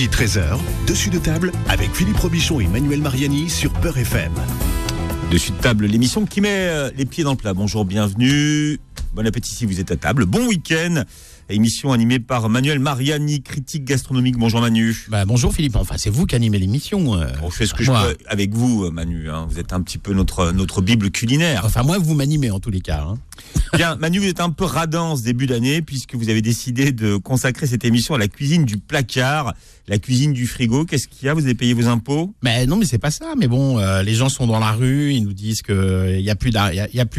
midi 13h, dessus de table avec Philippe Robichon et Manuel Mariani sur Peur FM. Dessus de table, l'émission qui met euh, les pieds dans le plat. Bonjour, bienvenue. Bon appétit si vous êtes à table. Bon week-end. Émission animée par Manuel Mariani, critique gastronomique. Bonjour Manu. Bah, bonjour Philippe, enfin c'est vous qui animez l'émission. euh. On fait ce que je peux avec vous, euh, Manu. hein. Vous êtes un petit peu notre, notre Bible culinaire. Enfin moi vous m'animez en tous les cas. hein. Bien, Manu, vous êtes un peu radin ce début d'année puisque vous avez décidé de consacrer cette émission à la cuisine du placard, la cuisine du frigo. Qu'est-ce qu'il y a? Vous avez payé vos impôts? Mais non mais c'est pas ça. Mais bon, euh, les gens sont dans la rue, ils nous disent que il y a plus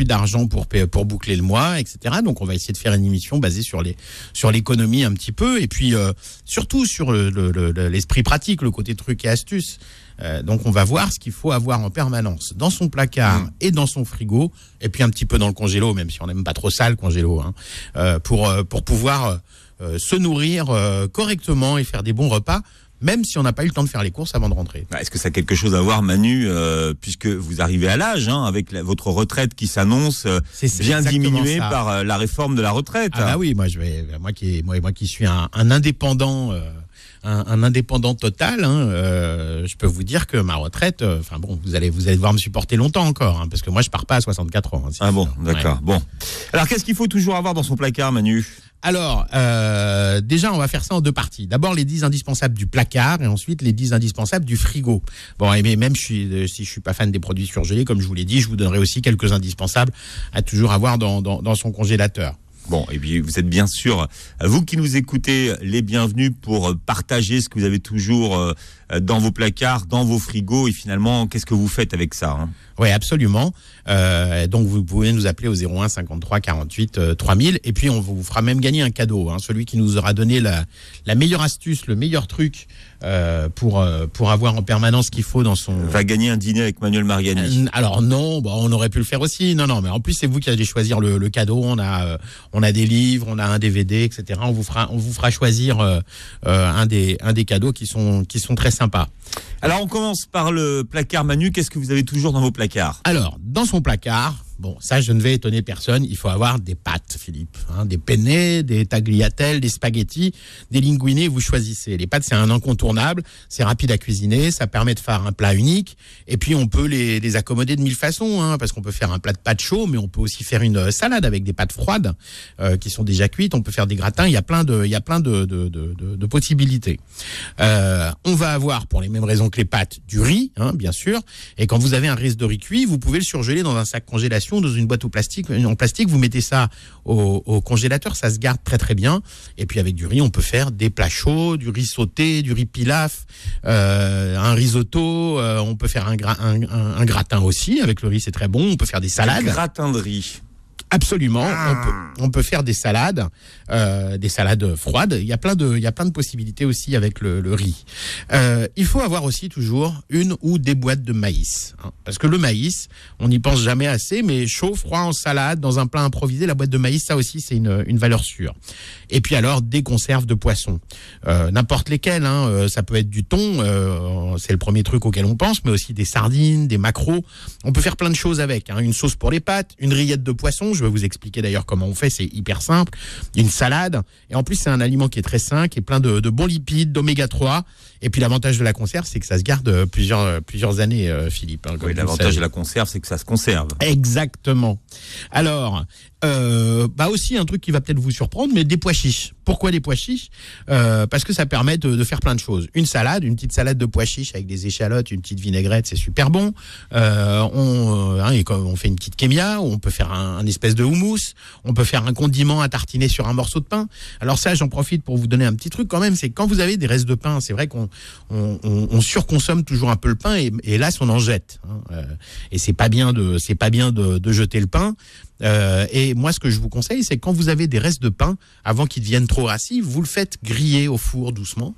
d'argent pour boucler le mois, etc. Donc on va essayer de faire une émission basée sur les sur l'économie un petit peu et puis euh, surtout sur le- le- le- l'esprit pratique, le côté truc et astuce. Euh, donc on va voir ce qu'il faut avoir en permanence dans son placard et dans son frigo et puis un petit peu dans le congélo, même si on n'aime pas trop ça le congélo, hein, euh, pour euh, pour pouvoir se nourrir correctement et faire des bons repas, même si on n'a pas eu le temps de faire les courses avant de rentrer. Bah, Est-ce que ça a quelque chose à voir, Manu, euh, puisque vous arrivez à l'âge, hein, avec la- votre retraite qui s'annonce euh, bien diminuée ça. par euh, la réforme de la retraite Ah bah oui, moi je vais, moi qui, moi, moi qui suis un, un indépendant, euh, un, un indépendant total, hein, euh, je peux vous dire que ma retraite, euh, enfin bon, vous allez, vous allez devoir me supporter longtemps encore, hein, parce que moi je pars pas à 64 ans. hein, Ah bon, d'accord. Ouais. Bon. Alors, qu'est-ce qu'il faut toujours avoir dans son placard, Manu? Alors, euh, déjà, on va faire ça en deux parties. D'abord, les 10 indispensables du placard et ensuite les 10 indispensables du frigo. Bon, et même suis, euh, si je suis pas fan des produits surgelés, comme je vous l'ai dit, je vous donnerai aussi quelques indispensables à toujours avoir dans, dans, dans son congélateur. Bon, et puis vous êtes bien sûr, euh, vous qui nous écoutez, les bienvenus pour euh, partager ce que vous avez toujours euh, dans vos placards, dans vos frigos, et finalement, qu'est-ce que vous faites avec ça hein? Oui, absolument. Donc vous pouvez nous appeler au 01 53 48 euh, 3000 et puis on vous fera même gagner un cadeau. Hein, celui qui nous aura donné la, la meilleure astuce, le meilleur truc euh, pour euh, pour avoir en permanence ce qu'il faut dans son. Va gagner un dîner avec Manuel Mariani. Euh, Alors non, bon, on aurait pu le faire aussi. Non, non, mais en plus c'est vous qui allez choisir le, le cadeau. On a, on a des livres, on a un DVD, etc. On vous fera, on vous fera choisir un des, un des cadeaux qui sont, qui sont très sympas. Alors, on commence par le placard, Manu. Qu'est-ce que vous avez toujours dans vos placards? Alors, dans son placard, bon, ça, je ne vais étonner personne, il faut avoir des pâtes, Philippe. hein, des penne, des tagliatelles, des spaghettis, des linguini, vous choisissez. Les pâtes, c'est un incontournable, c'est rapide à cuisiner, ça permet de faire un plat unique, et puis on peut les, accommoder de mille façons, hein, parce qu'on peut faire un plat de pâtes chaud, mais on peut aussi faire une euh, salade avec des pâtes froides euh, qui sont déjà cuites, on peut faire des gratins, il y a plein de, il y a plein de, possibilités. Euh, on va avoir, pour les mêmes raisons que les pâtes, du riz, hein, bien sûr. Et quand vous avez un riz de riz cuit, vous pouvez le surgeler dans un sac congélation, dans une boîte au plastique, en plastique. Vous mettez ça au, au congélateur, ça se garde très très bien. Et puis avec du riz, on peut faire des plats chauds, du riz sauté, du riz pilaf, euh, un risotto. euh, on peut faire un, gra- un, un- un gratin aussi. Avec le riz, c'est très bon. On peut faire des salades. Gratin de riz. Absolument, on peut, on peut faire des salades, euh, des salades froides. Il y a plein de, il y a plein de possibilités aussi avec le, riz. Euh, il faut avoir aussi toujours une ou des boîtes de maïs, hein. parce que le maïs, on n'y pense jamais assez, mais chaud, froid en salade, dans un plat improvisé, la boîte de maïs, ça aussi c'est une, une valeur sûre. Et puis alors des conserves de poisson, euh, n'importe lesquelles. Hein, euh, ça peut être du thon, c'est le premier truc auquel on pense, mais aussi des sardines, des maquereaux. On peut faire plein de choses avec. Hein. Une sauce pour les pâtes, une rillette de poisson. Je vais vous expliquer d'ailleurs comment on fait. C'est hyper simple. Une salade. Et en plus, c'est un aliment qui est très sain, qui est plein de, de bons lipides, d'oméga 3. Et puis l'avantage de la conserve, c'est que ça se garde euh, plusieurs euh, plusieurs années, euh, Philippe. hein, Oui, l'avantage de la conserve, c'est que ça se conserve. Exactement. Alors, euh, bah aussi un truc qui va peut-être vous surprendre, mais des pois chiches. Pourquoi des pois chiches? Euh, Parce que ça permet de, de faire plein de choses. Une salade, une petite salade de pois chiches avec des échalotes, une petite vinaigrette, c'est super bon. Euh, on, hein, et comme on fait une petite kémia, on peut faire un, un espèce de houmous, on peut faire un condiment à tartiner sur un morceau de pain. Alors ça, j'en profite pour vous donner un petit truc quand même, c'est quand vous avez des restes de pain, c'est vrai qu'on on, on- on surconsomme toujours un peu le pain et, hélas on en jette. hein. Euh, et c'est pas bien de c'est pas bien de, de jeter le pain. Euh, et moi, ce que je vous conseille, c'est quand vous avez des restes de pain, avant qu'ils deviennent trop rassis, vous le faites griller au four doucement.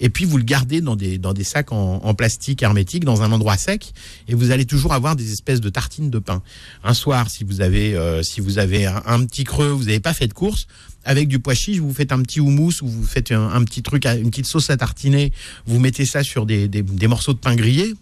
Et puis vous le gardez dans des, sacs en, plastique hermétique, dans un endroit sec, et vous allez toujours avoir des espèces de tartines de pain. Un soir, si vous avez, euh, si vous avez un, petit creux, vous n'avez pas fait de course, avec du pois chiche, vous faites un petit houmous ou vous faites un, petit truc, une petite sauce à tartiner, vous mettez ça sur des, des morceaux de pain grillé,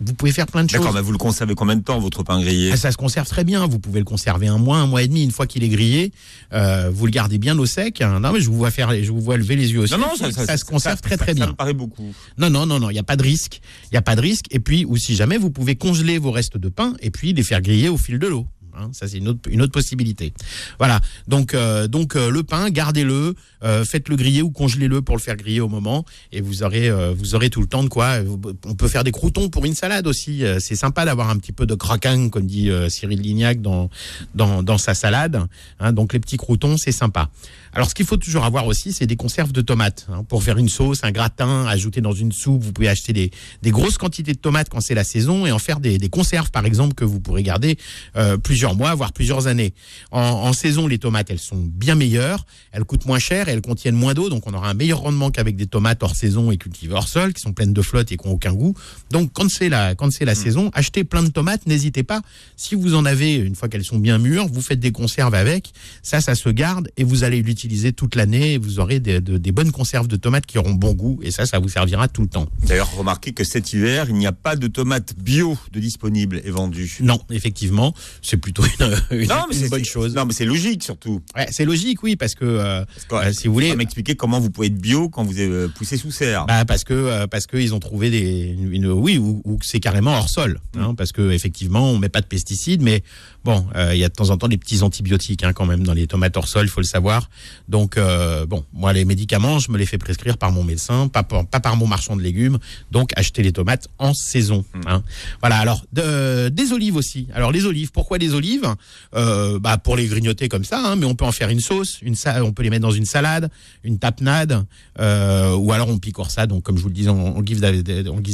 Vous pouvez faire plein de choses. D'accord, mais vous le conservez combien de temps, votre pain grillé Ah, ça se conserve très bien. Vous pouvez le conserver un mois, un mois et demi. Une fois qu'il est grillé, euh, vous le gardez bien au sec. Non, mais je vous vois faire, je vous vois lever les yeux aussi. Non, non, ça, se conserve très ça- très Ça bien. me paraît beaucoup. Non, non, non, non. Il n'y a pas de risque. Il n'y a pas de risque. Et puis, ou si jamais, vous pouvez congeler vos restes de pain et puis les faire griller au fil de l'eau. Hein, ça, c'est une autre, possibilité. Voilà. Donc, euh, donc euh, le pain, gardez-le, euh, faites-le griller ou congelez-le pour le faire griller au moment, et vous aurez, vous aurez tout le temps de quoi. On peut faire des croutons pour une salade aussi. C'est sympa d'avoir un petit peu de craquant, comme dit Cyril Lignac dans, dans, dans sa salade. Hein, donc, les petits croutons, c'est sympa. Alors, ce qu'il faut toujours avoir aussi, c'est des conserves de tomates hein, pour faire une sauce, un gratin, ajouter dans une soupe. Vous pouvez acheter des, des grosses quantités de tomates quand c'est la saison et en faire des, des conserves, par exemple, que vous pourrez garder euh, plusieurs mois, voire plusieurs années. En, en saison, les tomates, elles sont bien meilleures, elles coûtent moins cher et elles contiennent moins d'eau, donc on aura un meilleur rendement qu'avec des tomates hors saison et cultivées hors sol, qui sont pleines de flotte et qui n'ont aucun goût. Donc, quand c'est la, quand c'est la saison, achetez plein de tomates, n'hésitez pas. Si vous en avez, une fois qu'elles sont bien mûres, vous faites des conserves avec. Ça, ça se garde et vous allez l'utiliser toute l'année et vous aurez des, de- des bonnes conserves de tomates qui auront bon goût et ça, ça vous servira tout le temps. D'ailleurs, remarquez que cet hiver, il n'y a pas de tomates bio de disponibles et vendues. Non, effectivement, c'est plutôt une, une- Non, mais une bonne chose. Non, mais c'est logique surtout. Ouais, c'est logique, oui, parce que euh, Parce que, euh, si vous voulez, m'expliquer comment vous pouvez être bio quand vous êtes euh, poussé sous serre. Bah parce que euh, parce qu'ils ont trouvé des une, oui ou, c'est carrément hors sol hein, parce que effectivement on met pas de pesticides mais bon euh, il y a de temps en temps des petits antibiotiques hein, quand même dans les tomates hors sol il faut le savoir. Donc euh, bon moi les médicaments je me les fais prescrire par mon médecin pas par, pas par mon marchand de légumes. Donc acheter les tomates en saison hein. voilà alors de- des olives aussi. Alors les olives pourquoi des olives? Euh, bah pour les grignoter comme ça hein, mais on peut en faire une sauce une sa- on peut les mettre dans une salade une tapenade euh, ou alors on picore ça donc comme je vous le disais en, en guise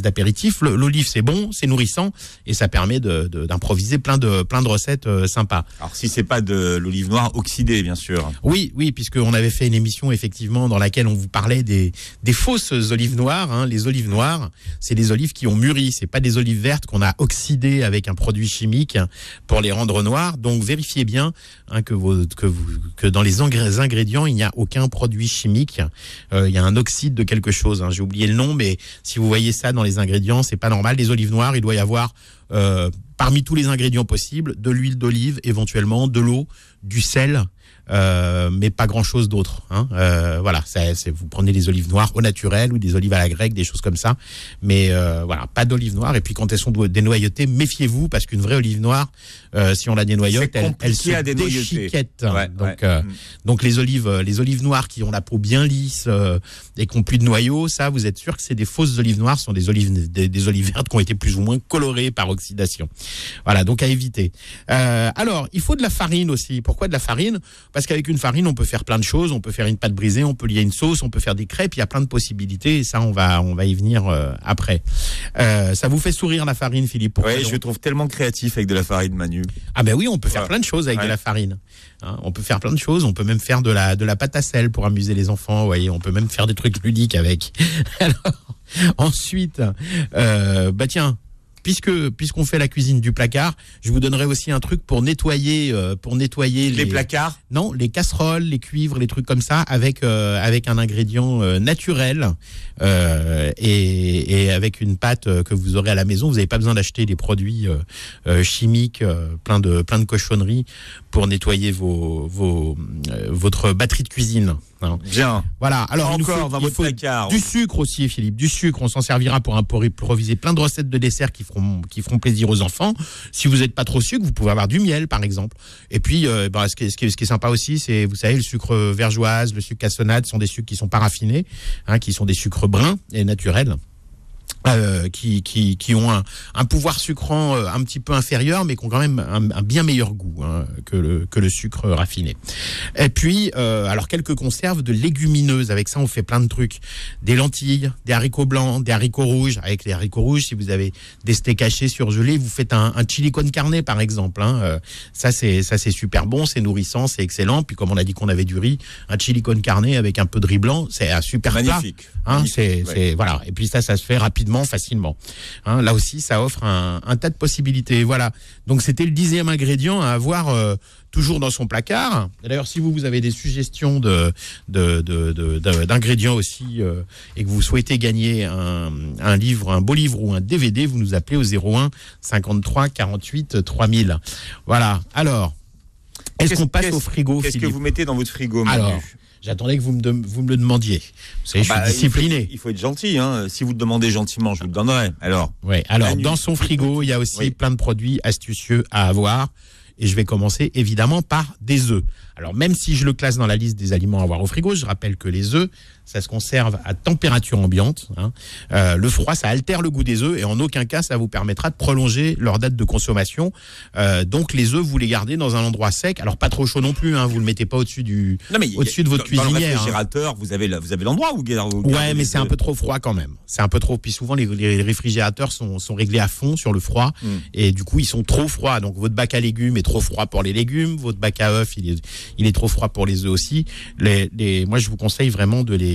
d'apéritif. L'olive c'est bon c'est nourrissant et ça permet d'improviser plein de plein de recettes euh, sympas Alors si c'est pas de l'olive noire oxydée, bien sûr. oui, oui, puisqu'on avait fait une émission effectivement dans laquelle on vous parlait des, des fausses olives noires. hein. Les olives noires, c'est des olives qui ont mûri, c'est pas des olives vertes qu'on a oxydées avec un produit chimique pour les rendre noires. Donc vérifiez bien hein, que, vos, que, vous, que dans les ingrédients il n'y a aucun produit chimique. Euh, il y a un oxyde de quelque chose. hein. J'ai oublié le nom, mais si vous voyez ça dans les ingrédients, c'est pas normal. Les olives noires, il doit y avoir parmi tous les ingrédients possibles de l'huile d'olive, éventuellement de l'eau, du sel. Euh, mais pas grand chose d'autre. Hein. Euh, voilà, c'est, c'est- vous prenez des olives noires au naturel ou des olives à la grecque, des choses comme ça. Mais euh, voilà, pas d'olives noires. Et puis quand elles sont dénoyautées, méfiez-vous parce qu'une vraie olive noire, euh, si on la dénoyote, C'est elle, elle se déchiquette. Ouais, donc, ouais. euh, Mm. donc les olives, les olives noires qui ont la peau bien lisse euh, et qui ont plus de noyaux, ça, vous êtes sûr que c'est des fausses olives noires, ce sont des olives, des, des olives vertes qui ont été plus ou moins colorées par oxydation. Voilà, donc à éviter. Euh, alors, il faut de la farine aussi. Pourquoi de la farine? Parce qu'avec une farine, on peut faire plein de choses. On peut faire une pâte brisée, on peut lier une sauce, on peut faire des crêpes. Il y a plein de possibilités. Et ça, on va, on va y venir euh, après. Euh, ça vous fait sourire la farine, Philippe donc je le trouve tellement créatif avec de la farine, Manu. ah ben oui, on peut faire Ouais. plein de choses avec Ouais. de la farine. Hein, on peut faire plein de choses. On peut même faire de la de la pâte à sel pour amuser les enfants. Vous voyez, on peut même faire des trucs ludiques avec. Alors ensuite, euh, bah tiens. Puisque puisqu'on fait la cuisine du placard, je vous donnerai aussi un truc pour nettoyer euh, pour nettoyer Les placards non, les casseroles, les cuivres, les trucs comme ça, avec euh, avec un ingrédient euh, naturel euh, et, et avec une pâte que vous aurez à la maison. Vous n'avez pas besoin d'acheter des produits chimiques, plein de plein de cochonneries pour nettoyer vos vos votre batterie de cuisine. Hein. Bien. Voilà. Alors il nous Encore faut, dans il votre faut placard. du sucre aussi, Philippe. Du sucre, on s'en servira pour, improviser plein de recettes de dessert qui feront, qui feront plaisir aux enfants. Si vous n'êtes pas trop sucre, vous pouvez avoir du miel, par exemple. Et puis, euh, bah, ce, qui est, ce, qui est, ce qui est sympa aussi, c'est, vous savez, le sucre vergeoise, le sucre cassonade sont des sucres qui sont pas raffinés, hein, qui sont des sucres bruns et naturels. Euh, qui, qui, qui ont un, un pouvoir sucrant euh, un petit peu inférieur, mais qui ont quand même un, un bien meilleur goût hein, que, le, que le sucre raffiné. Et puis, euh, alors quelques conserves de légumineuses. Avec ça, on fait plein de trucs. Des lentilles, des haricots blancs, des haricots rouges. Avec les haricots rouges, si vous avez des steaks hachés surgelés, vous faites un, un chili con carne, par exemple. Hein. Euh, ça, c'est ça, c'est super bon, c'est nourrissant, c'est excellent. Puis, comme on a dit qu'on avait du riz, un chili con carne avec un peu de riz blanc, c'est un super plat. Magnifique. Hein, Magnifique, c'est, ouais. c'est- voilà. Et puis ça, ça se fait rapidement facilement. Hein, là aussi, ça offre un, tas de possibilités. Voilà. Donc c'était le dixième ingrédient à avoir euh, toujours dans son placard. D'ailleurs, si vous, vous avez des suggestions d'ingrédients aussi euh, et que vous souhaitez gagner un, un, livre, un beau livre ou un DVD, vous nous appelez au 01 53 48 3000. Voilà. Alors, est-ce qu'on passe au frigo Qu'est-ce que vous mettez dans votre frigo Manu Alors, J'attendais que vous me, vous me le demandiez. Vous savez, bah, je suis discipliné. Il faut, il faut être gentil. Hein. Si vous le demandez gentiment, je vous le donnerai. Alors. Alors, Manu, dans son frigo, il y a aussi oui. plein de produits astucieux à avoir. Et je vais commencer évidemment par des œufs. Alors même si je le classe dans la liste des aliments à avoir au frigo, je rappelle que les œufs, ça se conserve à température ambiante. Hein. Euh, le froid, ça altère le goût des œufs et en aucun cas, ça vous permettra de prolonger leur date de consommation. Euh, donc les œufs, vous les gardez dans un endroit sec. Alors pas trop chaud non plus. Hein. Vous le mettez pas au-dessus du, au-dessus de votre dans cuisinière. Dans le réfrigérateur, hein. vous avez vous avez l'endroit où vous Ouais, mais c'est un peu trop froid quand même. C'est un peu trop. Puis souvent les, les réfrigérateurs sont, sont réglés à fond sur le froid mm. et du coup ils sont trop froids. Donc votre bac à légumes est trop froid pour les légumes. Votre bac à œufs, il est, il est trop froid pour les œufs aussi. Les, les, moi, je vous conseille vraiment de les,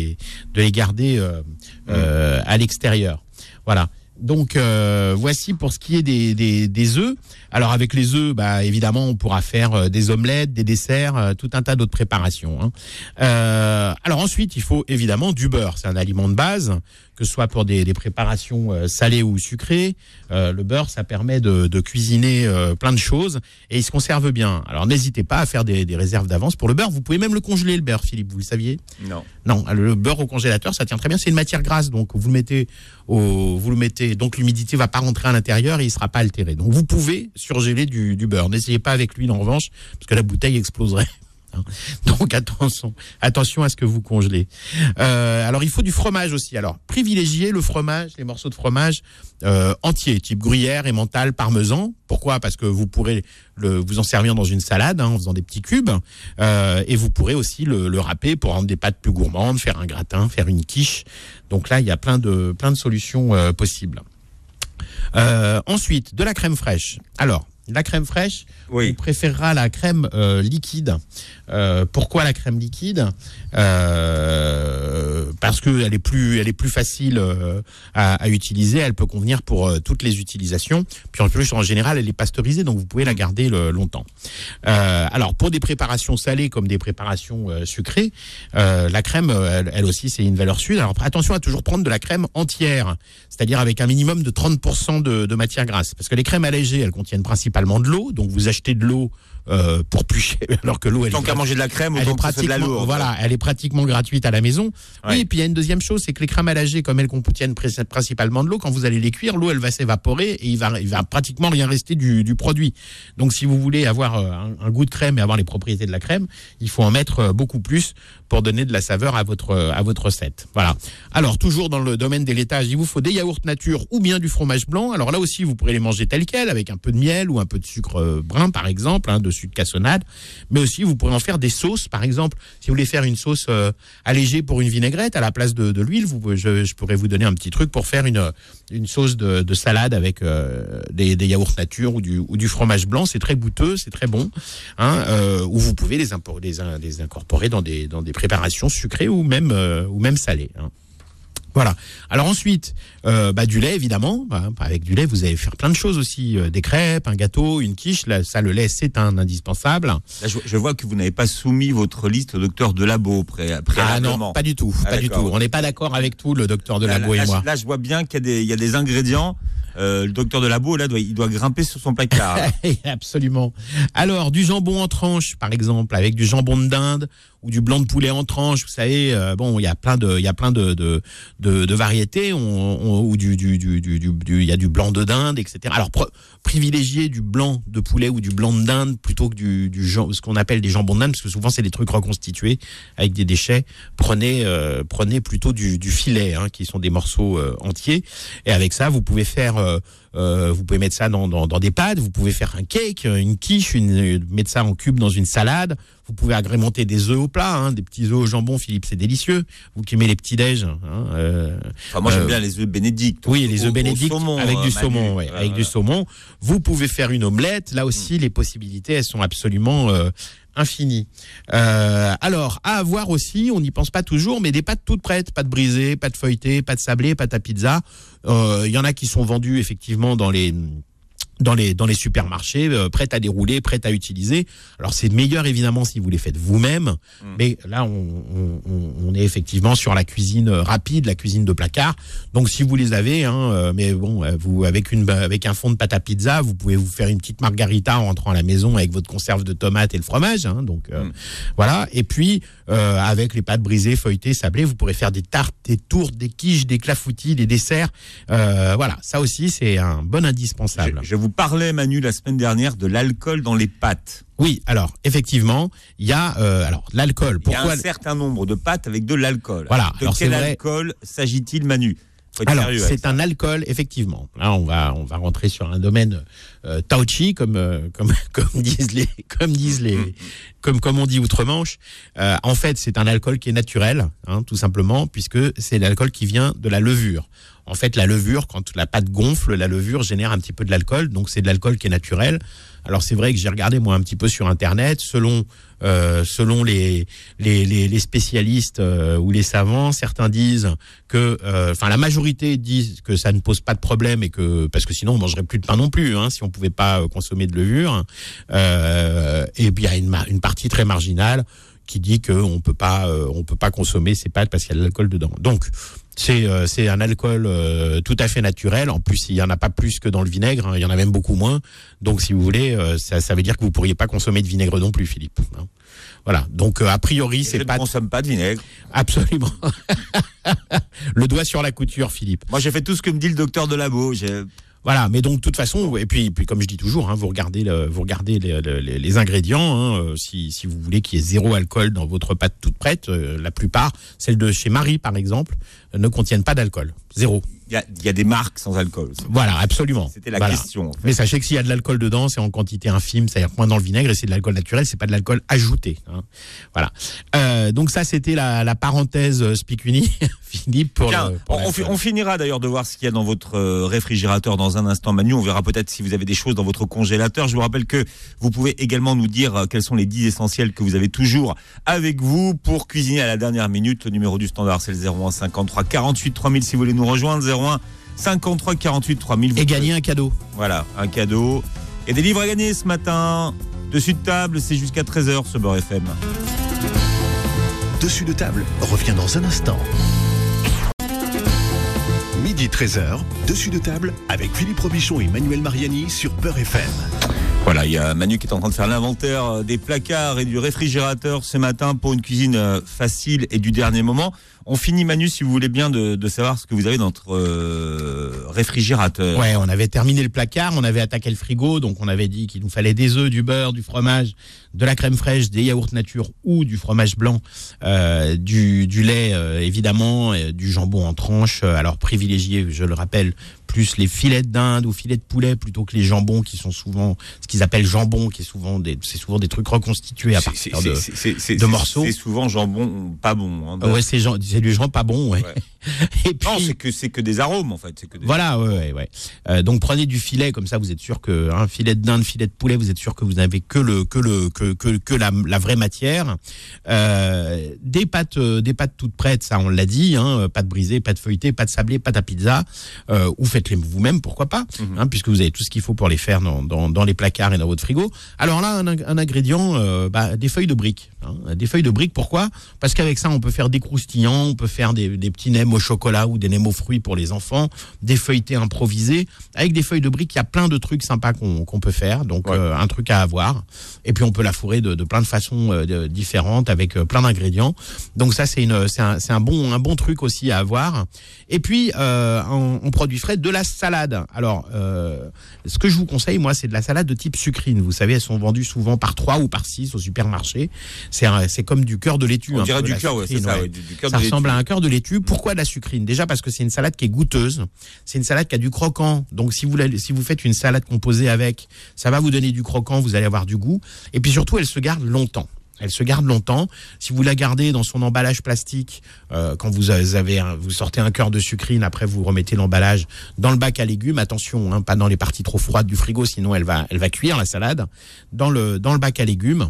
de les garder euh, euh, à l'extérieur. Voilà. Donc euh, voici pour ce qui est des, des, des œufs. Alors avec les œufs, bah, évidemment, on pourra faire des omelettes, des desserts, euh, tout un tas d'autres préparations. Hein. Euh, alors ensuite, il faut évidemment du beurre. C'est un aliment de base, que ce soit pour des, des préparations euh, salées ou sucrées. Euh, le beurre, ça permet de, de cuisiner plein de choses et il se conserve bien. Alors n'hésitez pas à faire des, des réserves d'avance pour le beurre. Vous pouvez même le congeler, le beurre, Philippe. Vous le saviez? Non. Non, le beurre au congélateur, ça tient très bien. C'est une matière grasse, donc vous le mettez au, vous le mettez, donc l'humidité va pas rentrer à l'intérieur et il sera pas altéré. Donc vous pouvez surgeler du, du beurre. N'essayez pas avec l'huile en revanche, parce que la bouteille exploserait. Donc attention, attention à ce que vous congelez. Euh, alors il faut du fromage aussi. Alors privilégiez le fromage, les morceaux de fromage euh, entiers, type gruyère, emmental, parmesan. Pourquoi? Parce que vous pourrez le, vous en servir dans une salade hein, en faisant des petits cubes, euh, et vous pourrez aussi le, le râper pour rendre des pâtes plus gourmandes, faire un gratin, faire une quiche. Donc là il y a plein de plein de solutions euh, possibles. Ensuite, de la crème fraîche. Alors, la crème fraîche, oui. on préférera la crème euh, liquide. Euh, pourquoi la crème liquide? Euh, Parce que elle est plus, elle est plus facile à, à, utiliser. Elle peut convenir pour toutes les utilisations. Puis en plus, en général, elle est pasteurisée, donc vous pouvez la garder le, longtemps. Alors pour des préparations salées comme des préparations sucrées, la crème, elle, elle aussi, c'est une valeur sûre. Alors attention à toujours prendre de la crème entière, c'est-à-dire avec un minimum de 30% de, de matière grasse, parce que les crèmes allégées, elles contiennent principalement de l'eau, donc vous achetez de l'eau euh, pour plus cher, alors que l'eau elle tant qu'à manger de la crème elle est pratiquement de la lourde. voilà elle est pratiquement gratuite à la maison. Ouais. oui et puis il y a une deuxième chose c'est que les crèmes allagées comme elles contiennent principalement de l'eau quand vous allez les cuire l'eau elle va s'évaporer et il va il va pratiquement rien rester du, du produit. Donc si vous voulez avoir un, un, goût de crème et avoir les propriétés de la crème il faut en mettre beaucoup plus pour donner de la saveur à votre à votre recette. Voilà. Alors toujours dans le domaine des laitages il vous faut des yaourts nature ou bien du fromage blanc. Alors là aussi vous pourrez les manger tel quel avec un peu de miel ou un peu de sucre brun par exemple hein, de sucre cassonade, mais aussi vous pourrez en faire des sauces, par exemple, si vous voulez faire une sauce euh, allégée pour une vinaigrette à la place de, de l'huile, je, je, pourrais vous donner un petit truc pour faire une, une sauce de, de salade avec euh, des, des, yaourts nature ou du, fromage blanc, c'est très goûteux, c'est très bon, hein, euh, ou vous pouvez les, incorporer dans des, préparations sucrées ou même, ou même salées. Hein. Voilà. Alors ensuite, euh, bah, du lait évidemment. Bah, avec du lait, vous allez faire plein de choses aussi, euh, des crêpes, un gâteau, une quiche. Là, ça, le lait, c'est un indispensable. Là, je, je, vois que vous n'avez pas soumis votre liste au docteur Delabo pré Ah non, pas du tout, ah, pas du tout. On n'est pas d'accord avec tout, le docteur Delabo là, et moi. Là, je vois bien qu'il y, y, a des ingrédients. Euh, le docteur de labo là doit, il doit grimper sur son placard. Absolument. Alors du jambon en tranche par exemple avec du jambon de dinde ou du blanc de poulet en tranche, vous savez, euh, bon, il y a plein de, il y a plein de de, de, de variétés, on, on, ou du du du du du, il y a du blanc de dinde, etc. Alors privilégier du blanc de poulet ou du blanc de dinde plutôt que du du ce qu'on appelle des jambons de dinde, parce que souvent c'est des trucs reconstitués avec des déchets. Prenez euh, prenez plutôt du, du filet, hein, qui sont des morceaux euh, entiers, et avec ça vous pouvez faire euh, vous pouvez mettre ça dans, dans, dans, des pâtes, vous pouvez faire un cake, une quiche, une, mettre ça en cube dans une salade. Vous pouvez agrémenter des œufs au plat, hein, des petits œufs au jambon, Philippe, c'est délicieux. Vous qui aimez les petits déj. Hein, euh, enfin, moi j'aime euh, bien les œufs bénédicts. Oui, les œufs bénédicts avec du saumon, ouais, avec du saumon. Vous pouvez faire une omelette. Là aussi, mmh. les possibilités, elles sont absolument infini. Euh, alors, à avoir aussi, on n'y pense pas toujours, mais des pâtes toutes prêtes, pâtes brisées, pâtes feuilletées, pâtes sablées, pâtes à pizza. Euh, Il y en a qui sont vendues effectivement dans les dans les dans les supermarchés, euh, prêtes à dérouler, prêtes à utiliser. Alors c'est meilleur évidemment si vous les faites vous-même, mais là on, on, on- est effectivement sur la cuisine euh, rapide, la cuisine de placard. Donc si vous les avez, hein, euh, mais bon, euh, vous avec une avec un fond de pâte à pizza, vous pouvez vous faire une petite margarita en rentrant à la maison avec votre conserve de tomates et le fromage. Hein, donc euh, voilà. Et puis euh, avec les pâtes brisées, feuilletées, sablées, vous pourrez faire des tartes, des tourtes, des quiches, des clafoutis, des desserts. Euh, voilà, ça aussi c'est un bon Je, indispensable. je vous parlais, Manu, la semaine dernière de l'alcool dans les pâtes. Oui, alors effectivement, il y a euh, alors l'alcool. Il y a Pourquoi un certain nombre de pâtes avec de l'alcool. Voilà, De alors quel alcool s'agit-il, Manu? Alors, c'est un alcool, effectivement. Là, on va, on va rentrer sur un domaine euh, tauchi, comme, euh, comme, comme disent les, comme disent les, comme, comme on dit outre-Manche. Euh, en fait, c'est un alcool qui est naturel, hein, tout simplement, puisque c'est l'alcool qui vient de la levure. En fait, la levure, quand la pâte gonfle, la levure génère un petit peu de l'alcool, donc c'est de l'alcool qui est naturel. Alors c'est vrai que j'ai regardé moi un petit peu sur internet, selon euh, selon les les, les, spécialistes euh, ou les savants, certains disent que, euh, enfin la majorité disent que ça ne pose pas de problème et que parce que sinon on mangerait plus de pain non plus, hein, si on pouvait pas euh, consommer de levure. Euh, et a une, une partie très marginale qui dit qu'on peut pas on peut pas consommer ces pâtes parce qu'il y a de l'alcool dedans. Donc c'est euh, c'est un alcool euh, tout à fait naturel. En plus, il y en a pas plus que dans le vinaigre. hein. Il y en a même beaucoup moins. Donc, si vous voulez, euh, ça, ça veut dire que vous pourriez pas consommer de vinaigre non plus, Philippe. hein. Voilà. Donc, euh, a priori, Je c'est ne pas consomme pas de vinaigre. absolument le doigt sur la couture, Philippe. Moi, j'ai fait tout ce que me dit le docteur de labo. J'ai- Voilà, mais donc de toute façon, et puis, comme je dis toujours, hein, vous regardez, les, ingrédients. hein, euh, si, si vous voulez qu'il y ait zéro alcool dans votre pâte toute prête, euh, la plupart, celles de chez Marie par exemple, euh, ne contiennent pas d'alcool, zéro. Il y a, il y a des marques sans alcool. Voilà, absolument. C'était la Voilà. question. en fait. Mais sachez que s'il y a de l'alcool dedans, c'est en quantité infime, c'est-à-dire moins dans le vinaigre, et c'est de l'alcool naturel, c'est pas de l'alcool ajouté. hein. Voilà. Euh, donc ça, c'était la, la parenthèse Spicuni, Philippe. Pour Tiens, le- pour on, on fi- l'alcool. on finira d'ailleurs de voir ce qu'il y a dans votre euh, réfrigérateur dans un instant, Manu. On verra peut-être si vous avez des choses dans votre congélateur. Je vous rappelle que vous pouvez également nous dire euh, quels sont les 10 essentiels que vous avez toujours avec vous pour cuisiner à la dernière minute. Le numéro du standard, c'est le 01 53 48 3000 si vous voulez nous rejoindre. 01 53 48 3000. Vous Et gagner un cadeau. Voilà, un cadeau. Et des livres à gagner ce matin. Dessus de table, c'est jusqu'à 13h ce Beurre FM. Dessus de table revient dans un instant. Midi 13h, dessus de table avec Philippe Robichon et Manuel Mariani sur Peur FM. Voilà, il y a Manu qui est en train de faire l'inventaire euh, des placards et du réfrigérateur ce matin pour une cuisine euh, facile et du dernier moment. On finit Manu, si vous voulez bien, de, de savoir ce que vous avez dans votre euh, réfrigérateur. Ouais, on avait terminé le placard, on avait attaqué le frigo, donc on avait dit qu'il nous fallait des œufs, du beurre, du fromage, de la crème fraîche, des yaourts nature ou du fromage blanc, euh, du, du lait euh, évidemment, du jambon en tranches. Alors privilégier, je le rappelle, plus les filets d'Inde ou filets de poulet plutôt que les jambons qui sont souvent ce qu'ils appellent jambon, qui est souvent des, c'est souvent des trucs reconstitués à partir de. morceaux. C'est souvent jambon pas bon. hein. Ouais, c'est genre pas bon, ouais. Et puis, Non, c'est que c'est que des arômes en fait. Que des... Voilà, ouais, ouais, ouais. Euh, donc prenez du filet comme ça, vous êtes sûr que un filet de dinde, filet de poulet, vous êtes sûr que vous n'avez que le que le que que, que la, la vraie matière. Euh, des pâtes euh, des pâtes toutes prêtes, ça on l'a dit, hein, pâtes brisées, pâtes feuilletées, pâtes sablées, pâtes à pizza, euh, ou faites-les vous-même, pourquoi pas, hein, puisque vous avez tout ce qu'il faut pour les faire dans, dans, dans les placards et dans votre frigo. Alors là, un, ing- un ingrédient, bah, des feuilles de briques. hein. des feuilles de briques, pourquoi? Parce qu'avec ça, on peut faire des croustillants, on peut faire des, des petits nems au chocolat ou des nems aux fruits pour les enfants, des feuilletés improvisés. Avec des feuilles de briques, il y a plein de trucs sympas qu'on peut faire. Donc, Ouais. euh, un truc à avoir. Et puis, on peut la fourrer de, de plein de façons euh, différentes avec euh, plein d'ingrédients. Donc, ça, c'est un, bon, un bon truc aussi à avoir. Et puis, en produit frais, de la salade. Alors, ce que je vous conseille, moi, c'est de la salade de type sucrine. Vous savez, elles sont vendues souvent par 3 ou par 6 au supermarché. C'est comme du cœur de laitue. On un dirait du cœur, ouais, c'est ça. ouais. du, du cœur de ressemble à un cœur de laitue. Pourquoi de la sucrine? Déjà parce que c'est une salade qui est goûteuse. C'est une salade qui a du croquant. Donc si vous si vous faites une salade composée avec, ça va vous donner du croquant. Vous allez avoir du goût. Et puis surtout, elle se garde longtemps. Elle se garde longtemps. Si vous la gardez dans son emballage plastique, euh, quand vous avez, un- vous sortez un cœur de sucrine, après vous remettez l'emballage dans le bac à légumes. Attention, hein, pas dans les parties trop froides du frigo, sinon elle va, elle va cuire la salade. Dans le dans le bac à légumes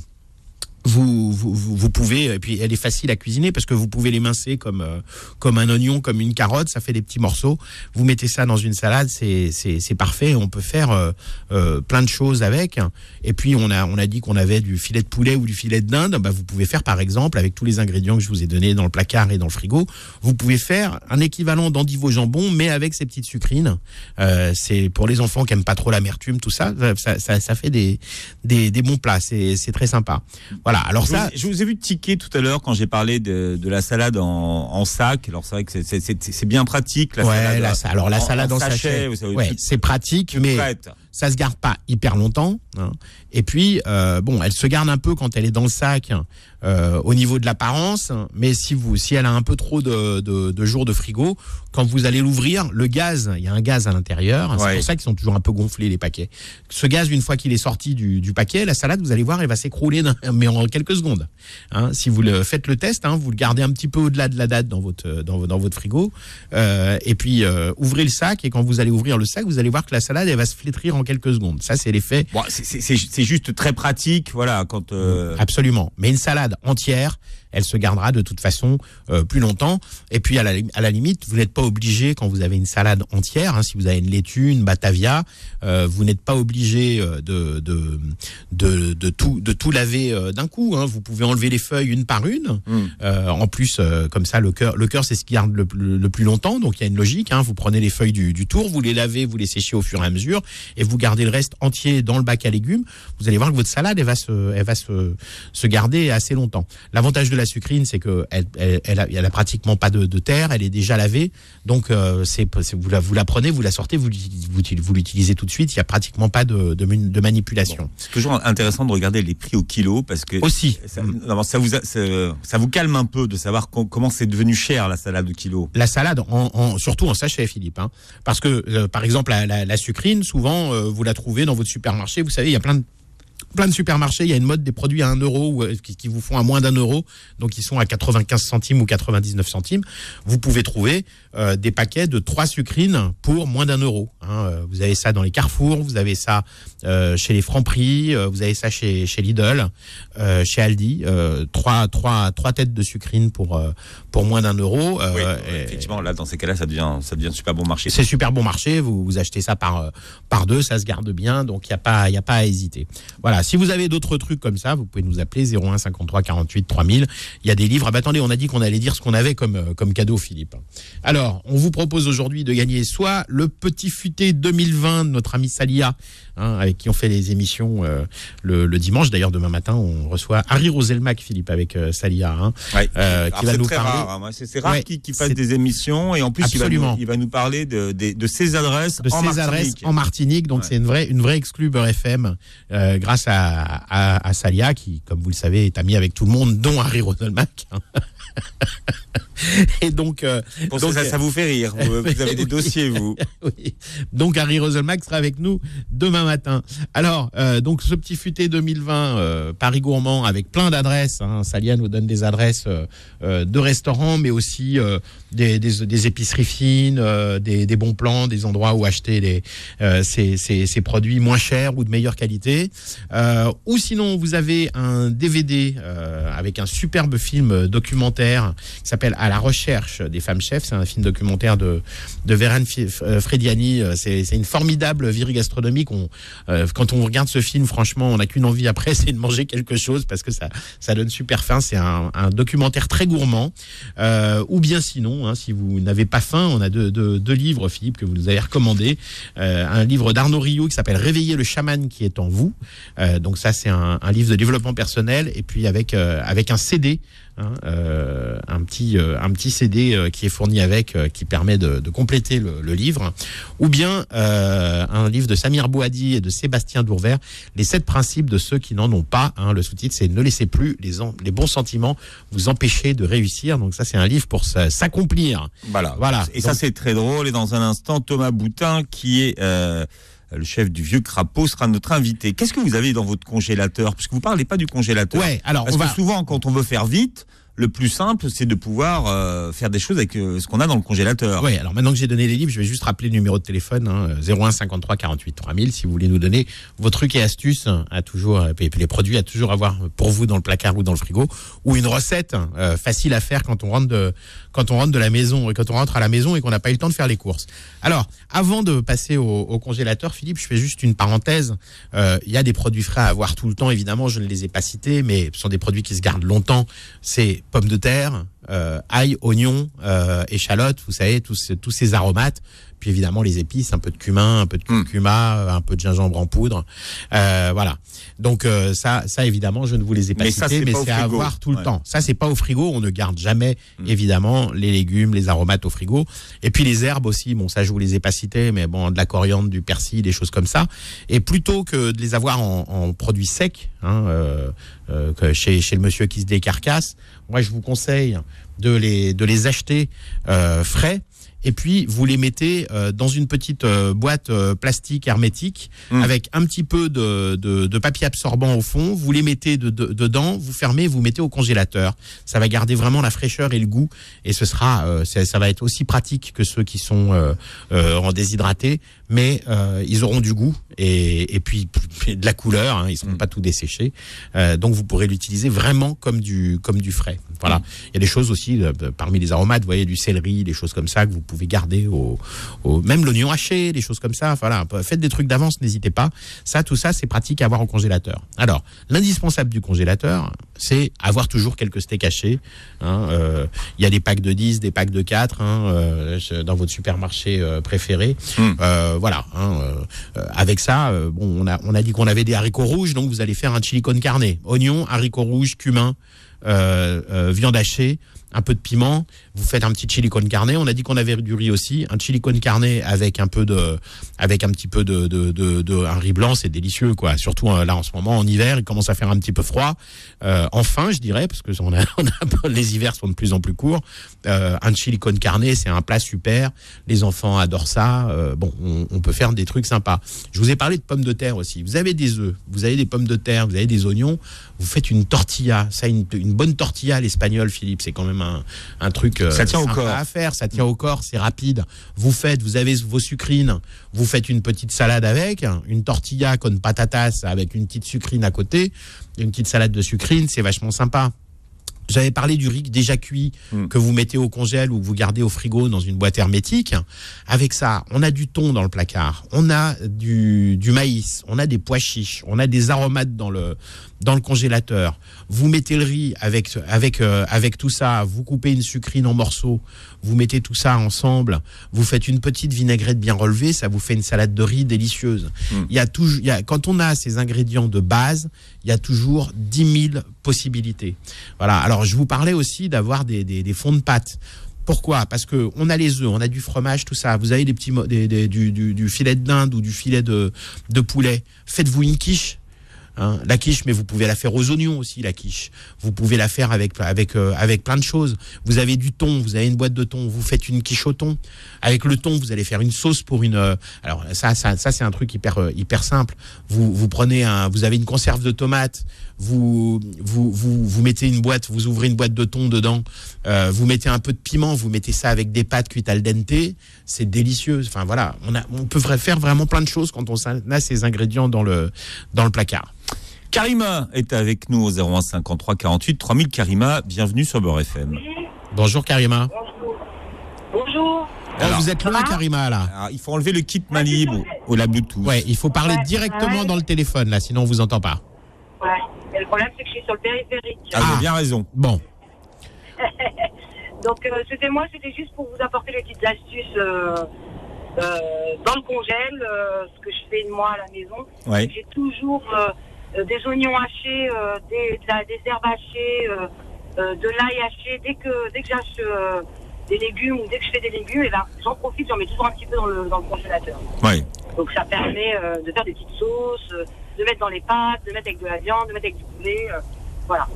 vous, vous, pouvez, et puis elle est facile à cuisiner parce que vous pouvez l'émincer comme, euh, comme un oignon, comme une carotte, ça fait des petits morceaux. Vous mettez ça dans une salade, c'est, parfait. On peut faire euh, euh, plein de choses avec. Et puis on a, on a dit qu'on avait du filet de poulet ou du filet de dinde. Bah, vous pouvez faire par exemple, avec tous les ingrédients que je vous ai donnés dans le placard et dans le frigo, vous pouvez faire un équivalent d'endive jambon, mais avec ces petites sucrines. c'est pour les enfants qui aiment pas trop l'amertume, tout ça, ça, fait des, des, des bons plats. C'est, très sympa. Alors je ça, vous, je vous ai vu tiquer tout à l'heure quand j'ai parlé de, de, la salade en, en, sac. Alors c'est vrai que c'est bien pratique. La ouais, salade, la, alors la salade en, en sachet, sachet ouais, c'est pratique, mais prête. Ça se garde pas hyper longtemps. Hein. Et puis, euh, bon, elle se garde un peu quand elle est dans le sac euh, au niveau de l'apparence, mais si vous, si elle a un peu trop de, de, de jours de frigo, quand vous allez l'ouvrir, le gaz, il y a un gaz à l'intérieur. Ouais. C'est pour ça qu'ils sont toujours un peu gonflés les paquets. Ce gaz, une fois qu'il est sorti du, du, paquet, la salade, vous allez voir, elle va s'écrouler, mais en quelques secondes. Hein, si vous le faites le test, hein, vous le gardez un petit peu au-delà de la date dans votre dans, dans votre frigo, euh, et puis ouvrez le sac et quand vous allez ouvrir le sac, vous allez voir que la salade, elle va se flétrir en quelques secondes. Ça, c'est l'effet. Bon, c'est juste très pratique, voilà, quand. Euh... Absolument. Mais une salade entière, elle se gardera de toute façon euh, plus longtemps. Et puis à la, à la limite, vous n'êtes pas obligé quand vous avez une salade entière, hein, si vous avez une laitue, une batavia, euh, vous n'êtes pas obligé euh, de, de, de, de, tout, de tout laver d'un coup. Hein. Vous pouvez enlever les feuilles une par une. Mmh. en plus, comme ça, le cœur, le cœur, c'est ce qui garde le, le, le, plus longtemps. Donc il y a une logique. Hein. Vous prenez les feuilles du, du tour, vous les lavez, vous les séchez au fur et à mesure, et vous gardez le reste entier dans le bac à légumes. Vous allez voir que votre salade, elle va se, elle va se, se garder assez longtemps. L'avantage de la sucrine, c'est que elle, elle, elle, a, elle, a, pratiquement pas de, de, terre, elle est déjà lavée, donc euh, c'est vous la, vous la prenez, vous la sortez, vous, vous, vous l'utilisez tout de suite. Il y a pratiquement pas de, de, de manipulation. Bon, c'est toujours intéressant de regarder les prix au kilo parce que aussi ça, non, ça vous a, ça, ça, vous calme un peu de savoir comment c'est devenu cher la salade au kilo. La salade, en, en, surtout en sachet, Philippe, hein, parce que euh, par exemple la, la, la sucrine, souvent euh, vous la trouvez dans votre supermarché. Vous savez, il y a plein de plein de supermarchés, il y a une mode des produits à 1 euro qui, qui vous font à moins d'un euro, donc ils sont à 95 centimes ou 99 centimes. Vous pouvez trouver euh, des paquets de trois sucrines pour moins d'un euro. Hein. Vous avez ça dans les carrefours, vous avez ça euh, chez les Franprix, euh, vous avez ça chez, chez Lidl, euh, chez Aldi. trois, trois, trois têtes de sucrine pour, pour moins d'un euro. Oui, effectivement, là, dans ces cas-là, ça devient, ça devient super bon marché. C'est super bon marché. Vous, vous achetez ça par, par deux, ça se garde bien, donc il n'y a, pas, y a pas à hésiter. Voilà, si vous avez d'autres trucs comme ça, vous pouvez nous appeler 01 53 48 3000. Il y a des livres. Ah bah attendez, on a dit qu'on allait dire ce qu'on avait comme, comme cadeau, Philippe. Alors, on vous propose aujourd'hui de gagner soit le petit futé 2020 de notre ami Salia, hein, avec qui on fait les émissions euh, le, le, dimanche. D'ailleurs, demain matin, on reçoit Harry Roselmack, Philippe, avec euh, Salia, hein, ouais. euh, qui va nous parler. Rare, hein. C'est rare ouais, qu'il qu fasse des émissions et en plus, il va, nous, il va, nous, parler de, de, de ses adresses de en ses Martinique. adresses en Martinique. Donc, ouais. c'est une vraie, une vraie exclue Beurre FM grâce à, à, à, Salia, qui, comme vous le savez, est ami avec tout le monde, dont Harry Roselmack. Et donc, euh, donc ça, ça, vous fait rire. Vous, vous avez des dossiers, vous. oui. Donc, Harry Roselmack sera avec nous demain matin. Alors, euh, donc, ce petit futé 2020, euh, Paris Gourmand, avec plein d'adresses. Hein. Salia nous donne des adresses de restaurants, mais aussi des, des, des, épiceries fines, des, des, bons plans, des endroits où acheter les, ces, ces, ces, produits moins chers ou de meilleure qualité. ou sinon, vous avez un DVD avec un superbe film documentaire qui s'appelle À la recherche des femmes chefs. C'est un film documentaire de, de Vérane Frediani. C'est une formidable virée gastronomique. On, euh, quand on regarde ce film, franchement, on n'a qu'une envie après, c'est de manger quelque chose parce que ça, ça donne super faim. C'est un, documentaire très gourmand. Euh, ou bien sinon, hein, si vous n'avez pas faim, on a deux, livres, Philippe, que vous nous avez recommandés. Euh, un livre d'Arnaud Rio qui s'appelle Réveiller le chaman qui est en vous. Euh, donc ça, c'est un, un, livre de développement personnel et puis avec, euh, avec un CD Hein, euh, un petit euh, un petit CD euh, qui est fourni avec qui permet de, de compléter le, le, livre. Ou bien un livre de Samir Bouhadi et de Sébastien Dourvert les sept principes de ceux qui n'en ont pas hein, le sous-titre c'est ne laissez plus les, bons sentiments vous empêcher de réussir. Donc ça c'est un livre pour s'accomplir. Voilà. Voilà. Et donc, ça c'est très drôle. Et dans un instant Thomas Boutin qui est le chef du vieux crapaud sera notre invité. Qu'est-ce que vous avez dans votre congélateur? Parce que vous parlez pas du congélateur. Ouais, alors parce on que va... souvent quand on veut faire vite, le plus simple, c'est de pouvoir euh, faire des choses avec euh, ce qu'on a dans le congélateur. Oui, alors maintenant que j'ai donné les livres, je vais juste rappeler le numéro de téléphone, hein, 01 53 48 3000, si vous voulez nous donner vos trucs et astuces à toujours, puis les produits à toujours avoir pour vous dans le placard ou dans le frigo, ou une recette euh, facile à faire quand on rentre de, quand on de la maison, et quand on rentre à la maison et qu'on n'a pas eu le temps de faire les courses. Alors, avant de passer au, congélateur, Philippe, je fais juste une parenthèse. Euh, Il y a des produits frais à avoir tout le temps, évidemment, je ne les ai pas cités, mais ce sont des produits qui se gardent longtemps. C'est pommes de terre, euh, ail, oignon, euh, échalote, vous savez, tous, ces- tous ces aromates. Puis évidemment les épices, un peu de cumin, un peu de curcuma, euh, un peu de gingembre en poudre. Euh, voilà. Donc euh, ça, ça évidemment, je ne vous les ai pas Mais cités, mais c'est à frigo. avoir tout le temps. Ça, c'est pas au frigo. On ne garde jamais, Mm. évidemment, les légumes, les aromates au frigo. Et puis les herbes aussi. Bon, ça, je vous les ai pas cités, mais bon, de la coriandre, du persil, des choses comme ça. Et plutôt que de les avoir en, en produits secs, hein, que chez, chez le monsieur qui se décarcasse, moi, je vous conseille de les, de les acheter euh, frais. Et puis vous les mettez euh, dans une petite euh, boîte euh, plastique hermétique Mm. avec un petit peu de, de, de papier absorbant au fond. Vous les mettez de, de- dedans, vous fermez, vous mettez au congélateur. Ça va garder vraiment la fraîcheur et le goût, et ce sera, euh, ça, ça va être aussi pratique que ceux qui sont euh, euh, en déshydraté, mais euh, ils auront du goût et, et puis de la couleur. Hein, ils seront Mm. pas tout desséchés, Euh, donc vous pourrez l'utiliser vraiment comme du comme du frais. Voilà. Mm. Il y a des choses aussi euh, parmi les aromates, vous voyez du céleri, des choses comme ça que vous pouvez garder au, au même l'oignon haché, des choses comme ça. Voilà, faites des trucs d'avance, n'hésitez pas. Ça, tout ça, c'est pratique à avoir au congélateur. Alors, l'indispensable du congélateur, c'est avoir toujours quelques steaks hachés. hein, euh, Il y a des packs de 10, des packs de 4 hein, dans votre supermarché préféré. Mm. Voilà. avec ça, bon, on a, on a dit qu'on avait des haricots rouges, donc vous allez faire un chili con carne. Oignons, haricots rouges, cumin, euh, euh, viande hachée, un peu de piment. Vous faites un petit chili con carne. On a dit qu'on avait du riz aussi, un chili con carne avec un peu de, avec un petit peu de, de, de, de- un riz blanc, c'est délicieux quoi. Surtout euh, là en ce moment en hiver, il commence à faire un petit peu froid. Euh, enfin, je dirais, parce que on a, on a- les hivers sont de plus en plus courts. Euh, un chili con carne, c'est un plat super. Les enfants adorent ça. Euh, bon, on, on peut faire des trucs sympas. Je vous ai parlé de pommes de terre aussi. Vous avez des œufs, vous avez des pommes de terre, vous avez des oignons. Vous faites une tortilla. Ça, une, une bonne tortilla à l'espagnol, Philippe, c'est quand même un, un truc euh, Ça tient au corps. à faire. Ça tient au corps, c'est rapide. Vous faites, vous avez vos sucrines. Vous faites une petite salade avec, une tortilla con patatas avec une petite sucrine à côté, une petite salade de sucrine, c'est vachement sympa. J'avais parlé du riz déjà cuit Mm. que vous mettez au congèle ou que vous gardez au frigo dans une boîte hermétique. Avec ça, on a du thon dans le placard, on a du, du maïs, on a des pois chiches, on a des aromates dans le dans le congélateur. Vous mettez le riz avec avec euh, avec tout ça, vous coupez une sucrine en morceaux, vous mettez tout ça ensemble, vous faites une petite vinaigrette bien relevée, ça vous fait une salade de riz délicieuse. Il y a toujours, il y a, quand on a ces ingrédients de base, il y a toujours 10 000 possibilités. Voilà. Alors, je vous parlais aussi d'avoir des, des, des fonds de pâte. Pourquoi? Parce que on a les œufs, on a du fromage, tout ça. Vous avez des petits, mo- des, des- du, du, du filet de dinde ou du filet de, de poulet. Faites-vous une quiche. Hein. la quiche, mais vous pouvez la faire aux oignons aussi, la quiche. Vous pouvez la faire avec avec euh, avec plein de choses. Vous avez du thon, vous avez une boîte de thon, vous faites une quiche au thon. Avec le thon, vous allez faire une sauce pour une. euh, alors ça, ça, ça c'est un truc hyper euh, hyper simple. Vous vous prenez un, vous avez une conserve de tomates, vous vous vous vous mettez une boîte, vous ouvrez une boîte de thon dedans, euh, vous mettez un peu de piment, vous mettez ça avec des pâtes cuites al dente, c'est délicieux. Enfin voilà, on a on peut faire vraiment plein de choses quand on a ces ingrédients dans le dans le placard. Karima est avec nous au 01 53 48 3000. Karima, bienvenue sur Beurre FM. Bonjour Karima. Bonjour. Alors. vous êtes loin Karima là. Alors, il faut enlever le kit main libre ou la Bluetooth. Ouais, il faut parler Ouais. directement Ouais. dans le téléphone là, sinon on vous entend pas. Ouais. Et le problème, c'est que je suis sur le périphérique. Ah, vous avez bien raison. Bon, Donc, euh, c'était moi, c'était juste pour vous apporter les petites astuces euh, euh, dans le congèle, ce que je fais moi à la maison. Ouais. J'ai toujours des oignons hachés, des, de la- des herbes hachées, de l'ail haché. Dès que, dès que j'achète euh, des légumes ou dès que je fais des légumes, et ben, j'en profite, j'en mets toujours un petit peu dans le, dans le congélateur. Ouais. Donc, ça permet de faire des petites sauces, de mettre dans les pâtes, de mettre avec de la viande, de mettre avec du poulet. euh, voilà.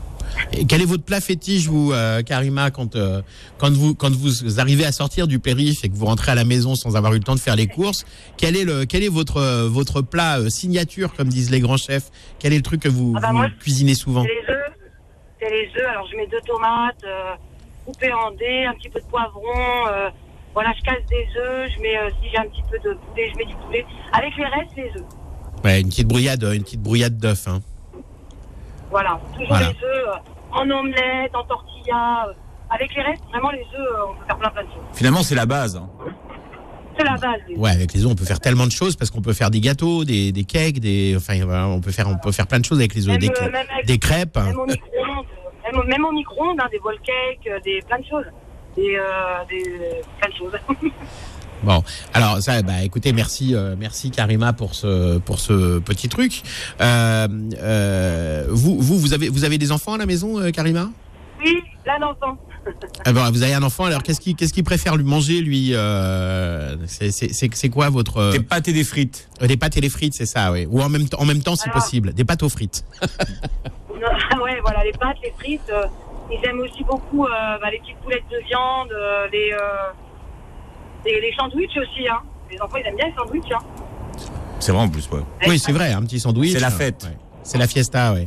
Et quel est votre plat fétiche, vous, euh, Karima, quand, euh, quand, vous, quand vous arrivez à sortir du périph' et que vous rentrez à la maison sans avoir eu le temps de faire les courses Quel est, le, quel est votre, votre plat euh, signature, comme disent les grands chefs? Quel est le truc que vous, Ah bah vous moi, cuisinez souvent? C'est les œufs, c'est les œufs. Alors je mets deux tomates coupées en dés, un petit peu de poivron. voilà, je casse des œufs. Je mets, si j'ai un petit peu de poulet, je mets du poulet. Avec les restes, les œufs. Ouais, une petite brouillade, une petite brouillade d'œufs. Hein. Voilà, toujours Voilà. les œufs euh, en omelette, en tortilla. euh, avec les restes, vraiment les œufs, euh, on peut faire plein plein de choses. Finalement, c'est la base. hein. C'est la base. Ouais, avec les œufs, on peut faire tellement de choses parce qu'on peut faire des gâteaux, des, des cakes, des, enfin, voilà, on peut faire, on peut faire plein de choses avec les œufs, des, euh, même avec- des crêpes. Même au micro-ondes, euh, même, même au micro-ondes, hein, des bol cakes, des plein de choses. Des, euh, des plein de choses. Bon, alors ça, bah écoutez, merci, euh, merci Karima pour ce pour ce petit truc. Euh, euh, vous, vous, vous avez vous avez des enfants à la maison, euh, Karima? Oui, là l'enfant. Ah bon, Vous avez un enfant, alors qu'est-ce qu'il qu'est-ce qu'il préfère lui manger lui euh, C'est c'est c'est c'est quoi votre euh, Des pâtes et des frites. des pâtes et des frites, c'est ça, oui. Ou en même temps, en même temps, si Alors- possible, des pâtes aux frites. ouais, voilà, les pâtes, les frites. euh, ils aiment aussi beaucoup euh, bah, les petites boulettes de viande, euh, les, euh, les, sandwichs aussi. Hein. Les enfants, ils aiment bien les sandwichs. Hein. C'est vrai en plus, ouais. Oui, c'est vrai, un petit sandwich. C'est la fête. Ouais. C'est la fiesta, oui.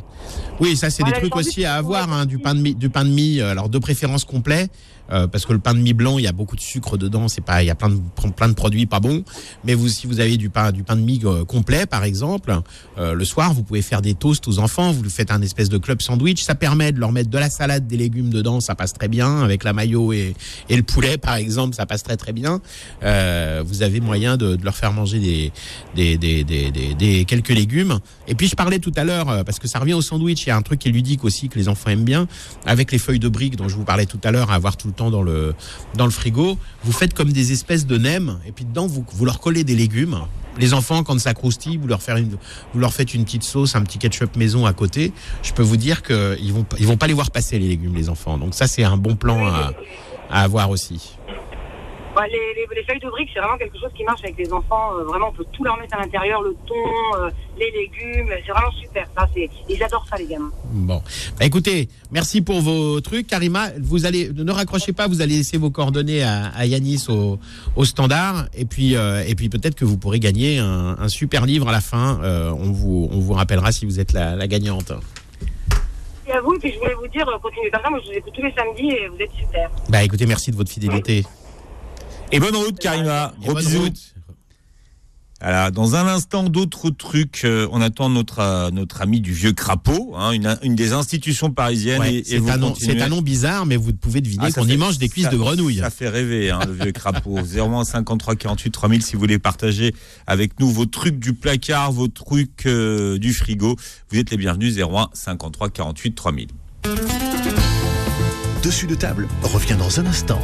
Oui, ça c'est Voilà, des trucs aussi à avoir, hein, du pain de mie, du pain de mie. euh, Alors de préférence complet, euh, parce que le pain de mie blanc, il y a beaucoup de sucre dedans. C'est pas, il y a plein de plein de produits pas bons. Mais vous, si vous avez du pain, du pain de mie euh, complet, par exemple, euh, le soir, vous pouvez faire des toasts aux enfants. Vous faites un espèce de club sandwich. Ça permet de leur mettre de la salade, des légumes dedans. Ça passe très bien avec la mayo et, et le poulet, par exemple. Ça passe très très bien. Euh, vous avez moyen de, de leur faire manger des des, des, des, des, quelques légumes. Et puis je parlais tout à l'heure, euh, parce que ça revient au sandwich, il y a un truc qui est ludique aussi que les enfants aiment bien, avec les feuilles de briques dont je vous parlais tout à l'heure, avoir tout dans le, dans le frigo. Vous faites comme des espèces de nems, et puis dedans vous, vous leur collez des légumes. Les enfants, quand ça croustille, vous leur, une, faites une petite sauce, un petit ketchup maison à côté. Je peux vous dire qu'ils vont, ils vont pas les voir passer les légumes, les enfants. Donc ça, c'est un bon plan à, à avoir aussi. Ouais, les, les, les feuilles de briques, c'est vraiment quelque chose qui marche avec les enfants. euh, vraiment, on peut tout leur mettre à l'intérieur, le thon, euh, les légumes. C'est vraiment super. Ça, ils adorent ça, les gamins. Bon, bah, écoutez, merci pour vos trucs, Karima. Vous allez, ne raccrochez pas, vous allez laisser vos coordonnées à, à Yanis au, au standard, et puis, euh, et puis peut-être que vous pourrez gagner un, un super livre à la fin. On vous, on vous rappellera si vous êtes la, la gagnante. À vous, et puis je voulais vous dire, continuez comme ça. Moi, je vous écoute tous les samedis et vous êtes super. Bah, écoutez, merci de votre fidélité. Et bonne route, Karima. Gros bonne bisous. Alors, dans un instant, d'autres trucs. euh, on attend notre euh, notre ami du vieux crapaud, hein, une, une des institutions parisiennes. Ouais, et, et c'est un, nom- continuez. c'est un nom bizarre, mais vous pouvez deviner Ah, qu'on y mange des cuisses ça- de grenouille. Ça fait rêver, hein, le vieux crapaud. 01 53 48 3000 si vous voulez partager avec nous vos trucs du placard, vos trucs euh, du frigo. Vous êtes les bienvenus. 01 53 48 3000. Dessus de table revient dans un instant.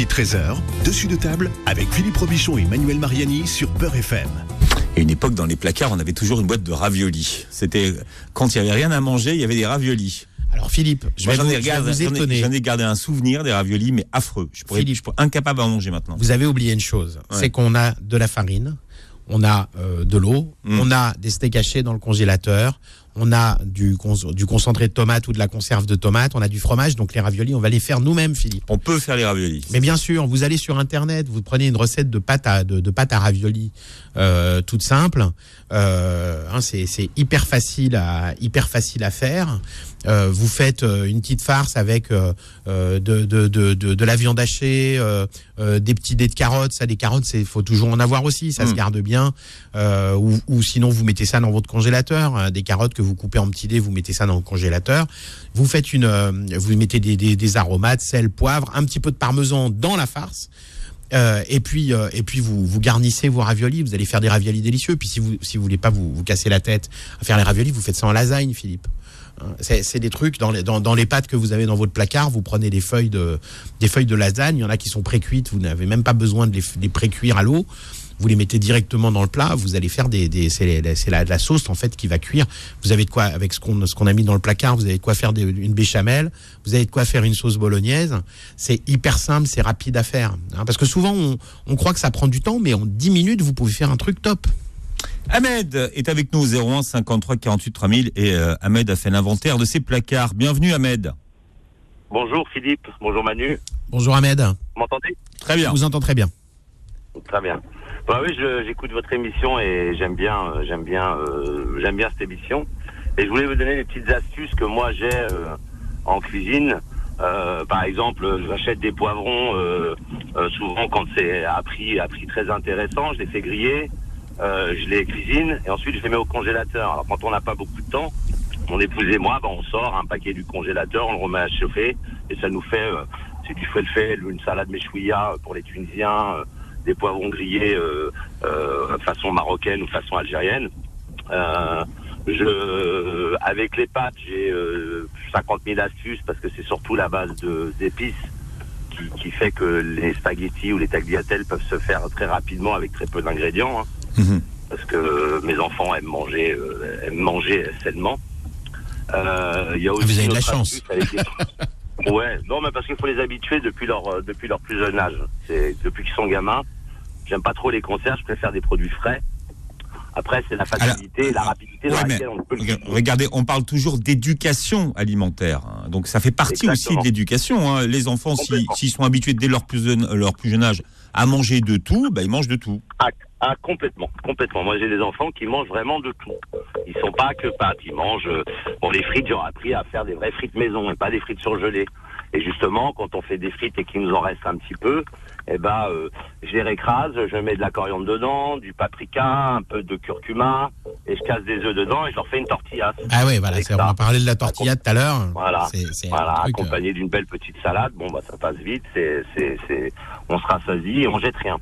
Midi 13h, dessus de table avec Philippe Robichon et Manuel Mariani sur Peur FM. Et une époque, dans les placards, on avait toujours une boîte de raviolis. C'était quand il y avait rien à manger, il y avait des raviolis. Alors, Philippe, je vais, j'en vous, ai, je vais regardé- vous j'en ai- étonner. j'en ai gardé un souvenir des raviolis, mais affreux. Je pourrais, Philippe. je pourrais incapable à manger maintenant. Vous avez oublié une chose, Ouais. c'est qu'on a de la farine, on a euh, de l'eau, Mm. on a des steaks hachés dans le congélateur, on a du, concentré de tomate ou de la conserve de tomate, on a du fromage, donc les raviolis, on va les faire nous-mêmes, Philippe. On peut faire les raviolis. Mais bien sûr, vous allez sur internet, vous prenez une recette de pâte à de, de pâte à raviolis euh, toute simple. Euh, hein, c'est c'est hyper facile à hyper facile à faire. Euh, vous faites euh, une petite farce avec euh, de, de, de, de, de la viande hachée, des petits dés de carottes. Ça, des carottes, c'est faut toujours en avoir aussi. Ça se Mm. garde bien. Ou, ou sinon, vous mettez ça dans votre congélateur. des carottes que vous coupez en petits dés, vous mettez ça dans le congélateur. Vous faites une, vous mettez des, des, des aromates, sel, poivre, un petit peu de parmesan dans la farce. Euh, et puis euh, et puis vous vous garnissez vos raviolis. Vous allez faire des raviolis délicieux. Puis si vous si vous voulez pas vous vous casser la tête à faire les raviolis, vous faites ça en lasagne, Philippe. Hein, C'est des trucs dans les dans, les pâtes que vous avez dans votre placard. Vous prenez des feuilles de des feuilles de lasagne. Il y en a qui sont précuites. Vous n'avez même pas besoin de les, les précuire à l'eau. Vous les mettez directement dans le plat. Vous allez faire des, des c'est la, sauce en fait qui va cuire. Vous avez de quoi avec ce qu'on ce qu'on a mis dans le placard. Vous avez de quoi faire une béchamel. Vous avez de quoi faire une sauce bolognaise. C'est hyper simple, c'est rapide à faire. hein, parce que souvent on, on croit que ça prend du temps, mais en 10 minutes vous pouvez faire un truc top. Ahmed est avec nous 01 53 48 3000 et euh, Ahmed a fait l'inventaire de ses placards. Bienvenue Ahmed. Bonjour Philippe, bonjour Manu. Bonjour Ahmed. Vous m'entendez? Très Je bien. vous entends très bien. Très bien. Bah oui, je- j'écoute votre émission et j'aime bien, euh, j'aime bien, euh, j'aime bien cette émission. Et je voulais vous donner des petites astuces que moi j'ai euh, en cuisine. Euh, par exemple, j'achète des poivrons euh, euh, souvent quand c'est à prix, à prix très intéressant. Je les fais griller, euh, je les cuisine et ensuite je les mets au congélateur. Alors quand on n'a pas beaucoup de temps, mon épouse et moi, ben, on sort un paquet du congélateur, on le remet à chauffer et ça nous fait euh, c'est du falafel, une salade meshouia pour les Tunisiens, euh, des poivrons grillés euh, euh, façon marocaine ou façon algérienne. Euh, je, avec les pâtes, j'ai euh, 50 000 astuces parce que c'est surtout la base d'épices qui, qui fait que les spaghettis ou les tagliatelles peuvent se faire très rapidement avec très peu d'ingrédients. hein. Parce que mes enfants aiment manger, euh, aiment manger sainement. Euh, y a aussi Ah, vous avez de la chance. des- ouais, non, mais parce qu'il faut les habituer depuis leur euh, depuis leur plus jeune âge. C'est depuis qu'ils sont gamins. J'aime pas trop les conserves, je préfère des produits frais. Après, c'est la facilité, et la rapidité dans Ouais, laquelle on peut le regardez, on parle toujours d'éducation alimentaire. hein. Donc ça fait partie aussi de l'éducation. hein. Les enfants, si- s'ils sont habitués dès leur plus, jeune, leur plus jeune âge à manger de tout, bah, ils mangent de tout. Ah, ah, complètement, complètement. Moi, j'ai des enfants qui mangent vraiment de tout. Ils sont pas que pâtes, ils mangent. euh, Bon, les frites, j'aurais appris à faire des vraies frites maison et pas des frites surgelées. Et justement, quand on fait des frites et qu'il nous en reste un petit peu, eh ben, euh, je les récrase, je mets de la coriandre dedans, du paprika, un peu de curcuma, et je casse des œufs dedans et je leur fais une tortilla. Ah ouais, voilà, on a parlé de la tortilla tout à l'heure. Voilà. Voilà, truc, euh, accompagné d'une belle petite salade. Bon, bah, ça passe vite. C'est, c'est, c'est, on se rassasie et on jette rien.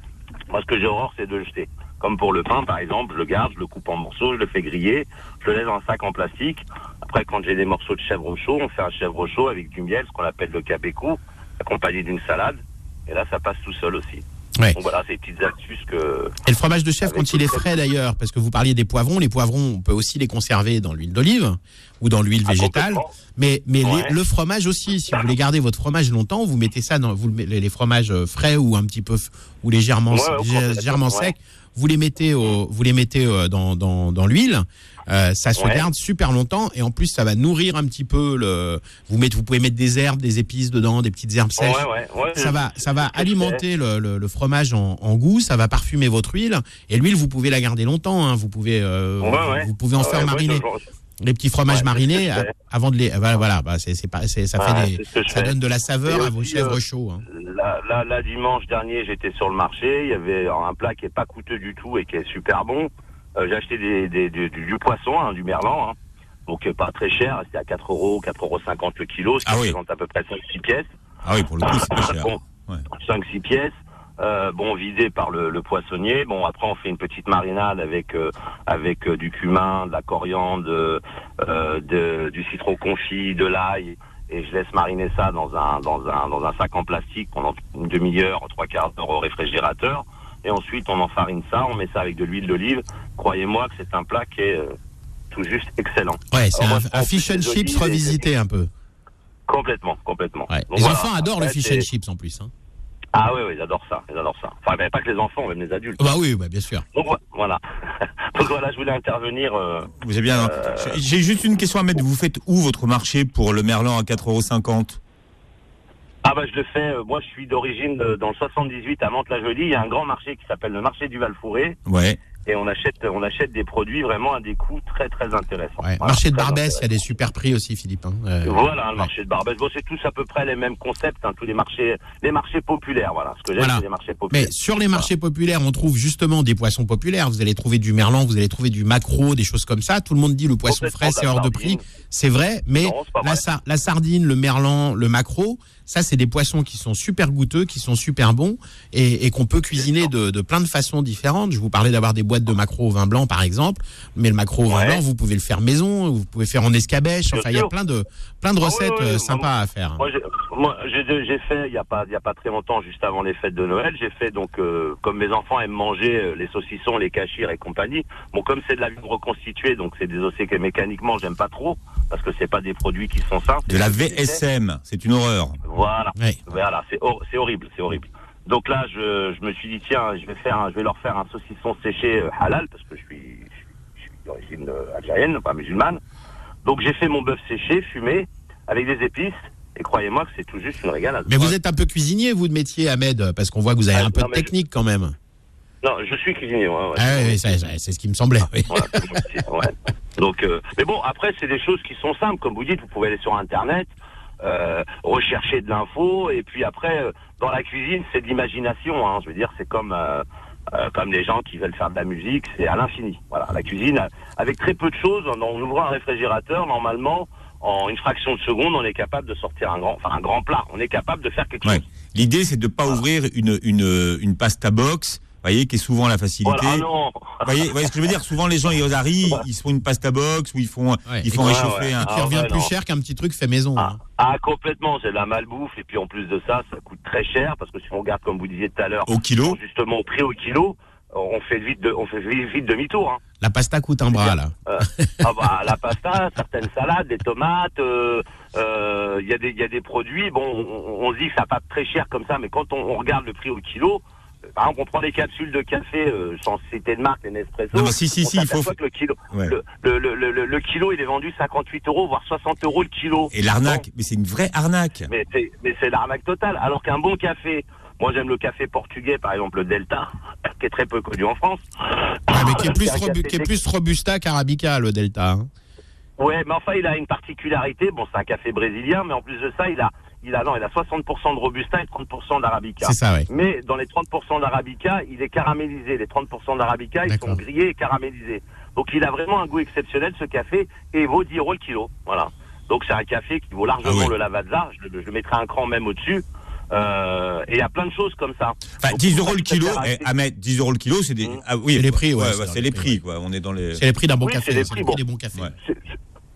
Moi, ce que j'ai horreur, c'est de le jeter. Comme pour le pain, par exemple, je le garde, je le coupe en morceaux, je le fais griller, je le laisse dans un sac en plastique. Après, quand j'ai des morceaux de chèvre chaud, on fait un chèvre chaud avec du miel, ce qu'on appelle le capécou, accompagné d'une salade. Et là, ça passe tout seul aussi. Ouais. Donc voilà, petites astuces que. Et le fromage de chef, quand il est frais d'ailleurs, parce que vous parliez des poivrons, les poivrons, on peut aussi les conserver dans l'huile d'olive ou dans l'huile Ah, végétale. Mais, mais les- le fromage aussi, si vous voulez garder votre fromage longtemps, vous mettez ça dans vous les, les fromages euh, frais ou un petit peu ou légèrement, Ouais, légèrement secs. Vous les mettez au, vous les mettez euh, dans, dans, dans l'huile. Euh, ça se Ouais. garde super longtemps et en plus ça va nourrir un petit peu le. Vous mettez, vous pouvez mettre des herbes, des épices dedans, des petites herbes sèches Ouais, ouais, ouais. ça va, ça va alimenter le, le- le fromage en, en goût, ça va parfumer votre huile. Et l'huile, vous pouvez la garder longtemps. hein. Vous pouvez, euh, vous, pouvez en faire mariner les petits fromages Ouais, marinés fais. avant de les. Voilà, voilà bah, c'est, pas, ça fait des, donne de la saveur à vos chèvres euh, chauds. hein. Là, là, là, dimanche dernier, j'étais sur le marché. Il y avait un plat qui est pas coûteux du tout et qui est super bon. Euh, j'ai acheté des, des- du, du poisson, hein, du merlan. hein. Donc euh, pas très cher, c'était à 4 euros, 4,50 euros le kilo, ce qui Ah oui. représente à peu près 5-6 pièces. Ah oui, pour le coup, c'est pas cher. Bon, Ouais. 5-6 pièces. Euh, bon, vidé par le, le poissonnier. Bon, après, on fait une petite marinade avec euh, avec euh, du cumin, de la coriandre, de, du citron confit, de l'ail, et je laisse mariner ça dans un dans un dans un sac en plastique pendant une demi-heure, trois quarts d'heure au réfrigérateur. Et ensuite, on enfarine ça, on met ça avec de l'huile d'olive. Croyez-moi que c'est un plat qui est euh, tout juste excellent. Ouais, c'est un, un fish and chips revisité un peu. Complètement, complètement. Ouais. Donc Les voilà. enfants adorent le Après, fish and chips en plus. Hein. Ah oui, oui, ils adorent ça, ils adorent ça. Enfin, mais pas que les enfants, même les adultes. Bah oui, bah, bien sûr. Donc vo- voilà. Donc voilà, je voulais intervenir. euh, Vous avez bien. Euh, J'ai juste une question à mettre. Vous faites où votre marché pour le merlan à 4,50 euros Ah bah je le fais. euh, moi, je suis d'origine dans le 78 à Mantes-la-Jolie. Il y a un grand marché qui s'appelle le marché du Val-Fouré Ouais. et on achète, on achète des produits vraiment à des coûts très très intéressants. Ouais. Voilà, Marché de Barbès, il y a des super prix aussi, Philippe. hein. Euh, Voilà, le ouais. marché de Barbès. Bon, c'est tous à peu près les mêmes concepts, hein, tous les marchés, les marchés populaires. Voilà, ce que j'aime, Voilà. les marchés populaires. Mais sur les marchés populaires, on trouve justement des poissons populaires. Vous allez trouver du merlan, vous allez trouver du maquereau, des choses comme ça. Tout le monde dit le poisson frais, c'est hors de prix. C'est vrai, mais Non, la, la sardine, le merlan, le maquereau, ça, c'est des poissons qui sont super goûteux, qui sont super bons et, et qu'on peut cuisiner de, de plein de façons différentes. Je vous parlais d'avoir des boîtes de maquereau au vin blanc, par exemple. Mais le maquereau au vin Ouais. blanc, vous pouvez le faire maison, vous pouvez faire en escabèche. Bien Enfin, il y a plein de, plein de Ah oui, recettes oui, oui. euh, sympas à faire. Moi, j'ai, moi, j'ai, j'ai fait il y a pas, il y a pas très longtemps, juste avant les fêtes de Noël, j'ai fait donc, euh, comme mes enfants aiment manger euh, les saucissons, les cachirs et compagnie. Bon, comme c'est de la viande reconstituée, donc c'est des ossets que mécaniquement j'aime pas trop parce que c'est pas des produits qui sont sains. De la VSM. C'est une horreur. Voilà. Voilà, c'est hor- c'est horrible, c'est horrible. Donc là, je, je me suis dit tiens, je vais faire, un- je vais leur faire un saucisson séché euh, halal parce que je suis, je suis d'origine euh, algérienne, pas musulmane. Donc j'ai fait mon bœuf séché, fumé, avec des épices. Et croyez-moi que c'est tout juste une régalade. Mais vous êtes un peu cuisinier, vous, de métier, Ahmed, parce qu'on voit que vous avez Ah, un peu de technique quand même. Non, je suis cuisinier. Ouais, ouais. Ah oui, c'est ce qui me semblait. oui. Voilà, ouais. Donc, euh, mais bon, après, c'est des choses qui sont simples. Comme vous dites, vous pouvez aller sur Internet, euh, rechercher de l'info, et puis après, euh, dans la cuisine, c'est de l'imagination. Hein. Je veux dire, c'est comme euh, euh, comme les gens qui veulent faire de la musique, c'est à l'infini. Voilà, la cuisine, euh, avec très peu de choses, en, en ouvrant un réfrigérateur, normalement, en une fraction de seconde, on est capable de sortir un grand, enfin un grand plat. On est capable de faire quelque Ouais. chose. L'idée, c'est de ne pas ouvrir une, une, une pasta box, voyez, qui est souvent la facilité. Voilà, ah non. Vous voyez, vous voyez ce que je veux dire? Souvent, les gens, ils arrivent, ils se font une pasta box ou ils font, Ouais. ils font Ouais, réchauffer ouais. un. Qui Ah, revient ouais, plus non. cher qu'un petit truc fait maison. Ah, hein. ah, complètement, c'est de la malbouffe. Et puis en plus de ça, ça coûte très cher parce que si on regarde, comme vous disiez tout à l'heure, Au kilo justement au prix au kilo, on fait vite, de, on fait vite, vite demi-tour. Hein. La pasta coûte un bras, là. Euh, ah bah, la pasta, certaines salades, des tomates, euh, euh, il y, a des- il y a des produits, bon, on, on se dit que ça pas très cher comme ça, mais quand on, on regarde le prix au kilo, euh, par exemple, on prend des capsules de café euh, sans citer de marque, les Nespresso. Non, mais si, si, on si, il faut- que le kilo, Ouais. le, le, le, kilo, il est vendu 58 euros, voire 60 euros le kilo. Et l'arnaque, mais c'est une vraie arnaque. Mais c'est, mais c'est l'arnaque totale. Alors qu'un bon café, moi j'aime le café portugais, par exemple le Delta, qui est très peu connu en France. Ah, mais qui est plus, robu- qui est plus robusta qu'arabica, le Delta. hein. Ouais, mais enfin, il a une particularité. Bon, c'est un café brésilien, mais en plus de ça, il a, il a, non, il a 60% de robusta et 30% d'arabica. C'est ça, ouais. Mais dans les 30% d'arabica, il est caramélisé. Les 30% d'arabica, ils sont grillés et caramélisés. Donc, il a vraiment un goût exceptionnel, ce café, et il vaut 10 euros le kilo. Voilà. Donc, c'est un café qui vaut largement Ah le Lavazza. Je, le- je mettrai un cran même au-dessus. Euh, et il y a plein de choses comme ça. Enfin, Donc, 10 pour euros le kilo, eh, Ahmed, 10 euros le kilo, c'est des. Mmh. Ah, oui, C'est les prix, ouais, ouais, c'est les prix, quoi. On est dans les. C'est les prix d'un bon Oui, café. c'est les prix, le prix bon. des bons cafés. Ouais.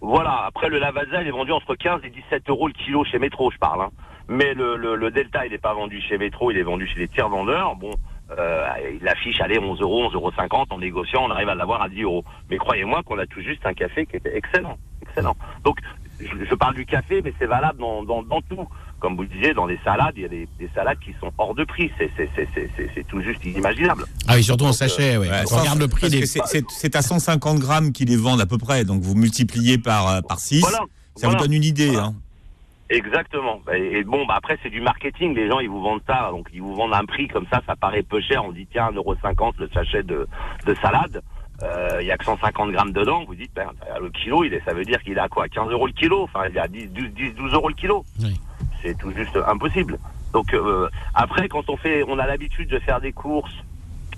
Voilà, après le Lavazza, il est vendu entre 15 et 17 euros le kilo chez Métro, je parle. hein. Mais le, le, Delta, il n'est pas vendu chez Métro, il est vendu chez les tiers vendeurs. Bon, euh, il affiche, allez, 11 euros, 11,50 euros, en négociant, on arrive à l'avoir à 10 euros. Mais croyez-moi qu'on a tout juste un café qui était excellent, excellent. Donc, je, je parle du café, mais c'est valable dans, dans, dans tout. Comme vous le disiez, dans les salades, il y a des, des salades qui sont hors de prix. C'est c'est- c'est- c'est- c'est- c'est tout juste inimaginable. Ah oui, surtout en sachet, ouais. Ouais, Quand sans- on regarde le prix des. c'est- à 150 grammes qu'ils les vendent à peu près, donc vous multipliez par, euh, par 6. Voilà. Ça voilà. vous donne une idée. Voilà. Hein. Exactement. Bah, Et, et bon, bah après c'est du marketing. Les gens ils vous vendent ça, donc ils vous vendent un prix comme ça, ça paraît peu cher. On dit tiens 1,50€ le sachet de, de salade. Euh, Il y a que 150 grammes dedans. Vous dites ben, le kilo, il est, ça veut dire qu'il a quoi 15 euros le kilo. Enfin il a 10, 12, 10, 12 euros le kilo. Oui. C'est tout juste impossible. Donc euh, après quand on fait, on a l'habitude de faire des courses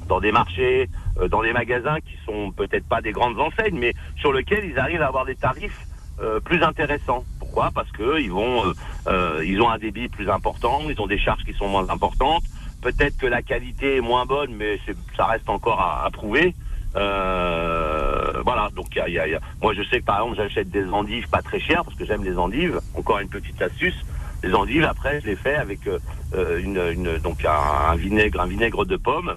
dans des marchés, euh, dans des magasins qui sont peut-être pas des grandes enseignes, mais sur lesquels ils arrivent à avoir des tarifs euh, plus intéressants. Pourquoi? Parce que ils vont, euh, euh, ils ont un débit plus important, ils ont des charges qui sont moins importantes. Peut-être que la qualité est moins bonne, mais ça reste encore à, à prouver. Euh, voilà, donc y a, y a- il y a- moi je sais que par exemple j'achète des endives pas très chères parce que j'aime les endives. Encore une petite astuce, les endives après je les fais avec euh, euh, une, une- donc un, un vinaigre, un vinaigre de pomme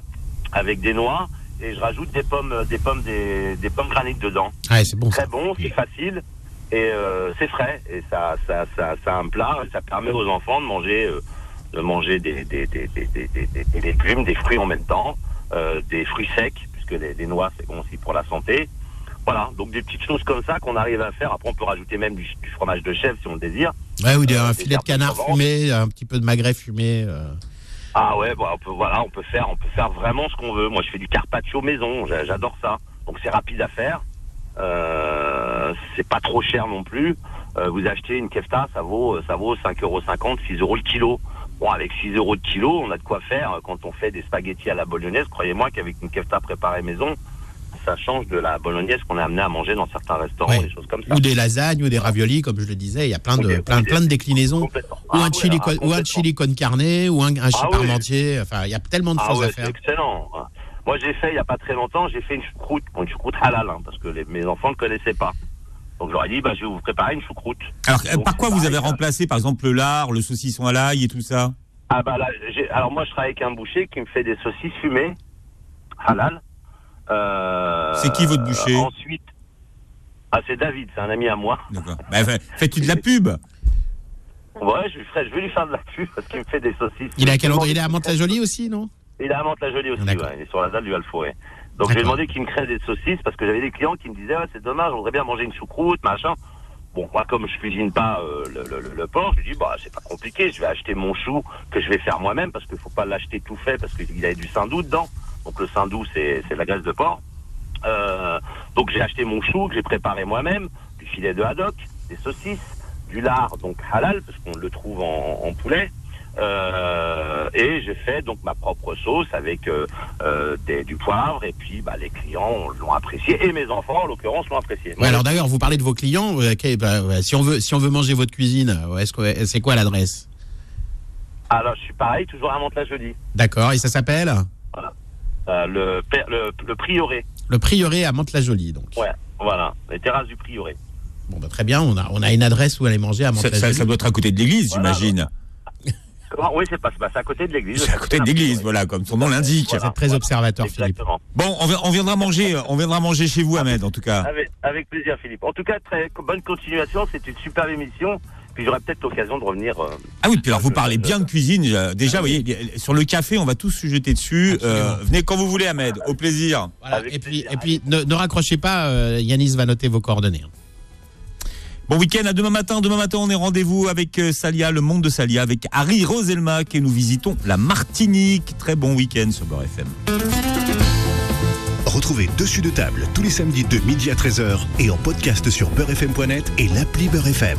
avec des noix et je rajoute des pommes, des pommes, des, des pommes granites dedans. Ouais, c'est bon. ça. Très bon, c'est facile et euh, c'est frais et ça, ça, ça, ça a un plat. et Ça permet aux enfants de manger, de manger des, des, des, des, des, légumes, des fruits en même temps, des fruits secs puisque les, les noix c'est bon aussi pour la santé. Voilà, donc des petites choses comme ça qu'on arrive à faire. Après, on peut rajouter même du, du fromage de chèvre si on le désire. Ouais, ou Euh, un filet de de canard Provence. fumé, un petit peu de magret fumé. euh. Ah ouais, bah, on peut, voilà, on peut faire, on peut faire vraiment ce qu'on veut. Moi, je fais du carpaccio maison, j'a- j'adore ça. Donc c'est rapide à faire. Euh, c'est pas trop cher non plus. Euh, vous achetez une kefta, ça vaut, ça vaut 5,50 euros, 6 euros le kilo. Bon, avec 6 euros de kilo, on a de quoi faire quand on fait des spaghettis à la bolognaise. Croyez-moi qu'avec une kefta préparée maison, ça change de la bolognaise qu'on est amené à manger dans certains restaurants, Ouais. des choses comme ça. Ou des lasagnes, ou des raviolis, comme je le disais. Il y a plein de, plein, de déclinaisons. Ou Ah un, ouais, chili, ah, con- ou un chili con carne, ou un, un Ah oui. parmentier. Enfin, il y a tellement de Ah choses ouais, à faire. excellent. Moi, j'ai fait il y a pas très longtemps, j'ai fait une choucroute, une choucroute halal, hein, parce que les- mes enfants ne connaissaient pas. Donc, j'aurais dit, bah, je vais vous préparer une choucroute. Alors, Donc, par quoi vous avez remplacé, par exemple, le lard, le saucisson à l'ail et tout ça? Ah bah là, alors moi, je travaille avec un boucher qui me fait des saucisses fumées halal. Euh, C'est qui, votre boucher? Ensuite, ah, c'est David, c'est un ami à moi. D'accord. Bah, fa- Faites-tu de la pub? Ouais, je, lui ferai, je vais lui faire de la pub parce qu'il me fait des saucisses. Il est à quel endroit Il est à Mantes-la-Jolie aussi, non? Il est à Mantes-la-Jolie aussi, ouais. il est sur la dalle du Alforêt. Donc, j'ai demandé qu'il me crée des saucisses parce que j'avais des clients qui me disaient, ouais, c'est dommage, on voudrait bien manger une choucroute, machin. Bon, moi, comme je cuisine pas euh, le, le, le- porc, je lui dis, bah, c'est pas compliqué, je vais acheter mon chou que je vais faire moi-même parce qu'il faut pas l'acheter tout fait parce qu'il y a du saindoux dedans. Donc, le saindoux, c'est c'est de la graisse de porc. Euh, donc j'ai acheté mon chou que j'ai préparé moi-même, du filet de haddock, des saucisses, du lard donc halal parce qu'on le trouve en, en poulet. Euh, et j'ai fait donc ma propre sauce avec euh, euh, des, du poivre et puis bah, les clients l'ont apprécié et mes enfants en l'occurrence l'ont apprécié. Ouais, alors d'ailleurs, vous parlez de vos clients. bah, si on veut, si on veut manger votre cuisine, est-ce que c'est quoi l'adresse? Alors je suis pareil toujours à Mantes-la-Jolie. D'accord. Et ça s'appelle? Euh, le, père- le, le prieuré. le Prieuré à Mantes-la-Jolie. Donc. Ouais, voilà, les terrasses du prieuré. Bon, bah, très bien. On a, on a une adresse où aller manger à Ça, ça- Mantes-la-Jolie. ça doit être à côté de l'église, Voilà. j'imagine. Comment Oui, c'est pas, c'est à côté de l'église. C'est à côté de l'église, voilà, comme son nom l'indique. Voilà. Vous êtes très observateur, Philippe. Bon, on, vi- on viendra manger, on viendra manger chez vous, Ahmed, en tout cas. Avec, avec plaisir, Philippe. En tout cas, très bonne continuation. C'est une superbe émission. Puis j'aurai peut-être l'occasion de revenir. euh, Ah oui, puis alors vous parlez bien de cuisine. euh, Déjà, vous voyez, sur le café, on va tous se jeter dessus. Euh, venez quand vous voulez, Ahmed. Au plaisir. Voilà. Et puis, plaisir. et puis ne, ne raccrochez pas. euh, Yanis va noter vos coordonnées. Bon week-end à demain matin. Demain matin, on est rendez-vous avec euh, Salia, le monde de Salia, avec Harry Roselmack et nous visitons la Martinique. Très bon week-end sur Beurre FM. Retrouvez Dessus de table tous les samedis de midi à 13h et en podcast sur beurrefm.net et l'appli Beurre FM.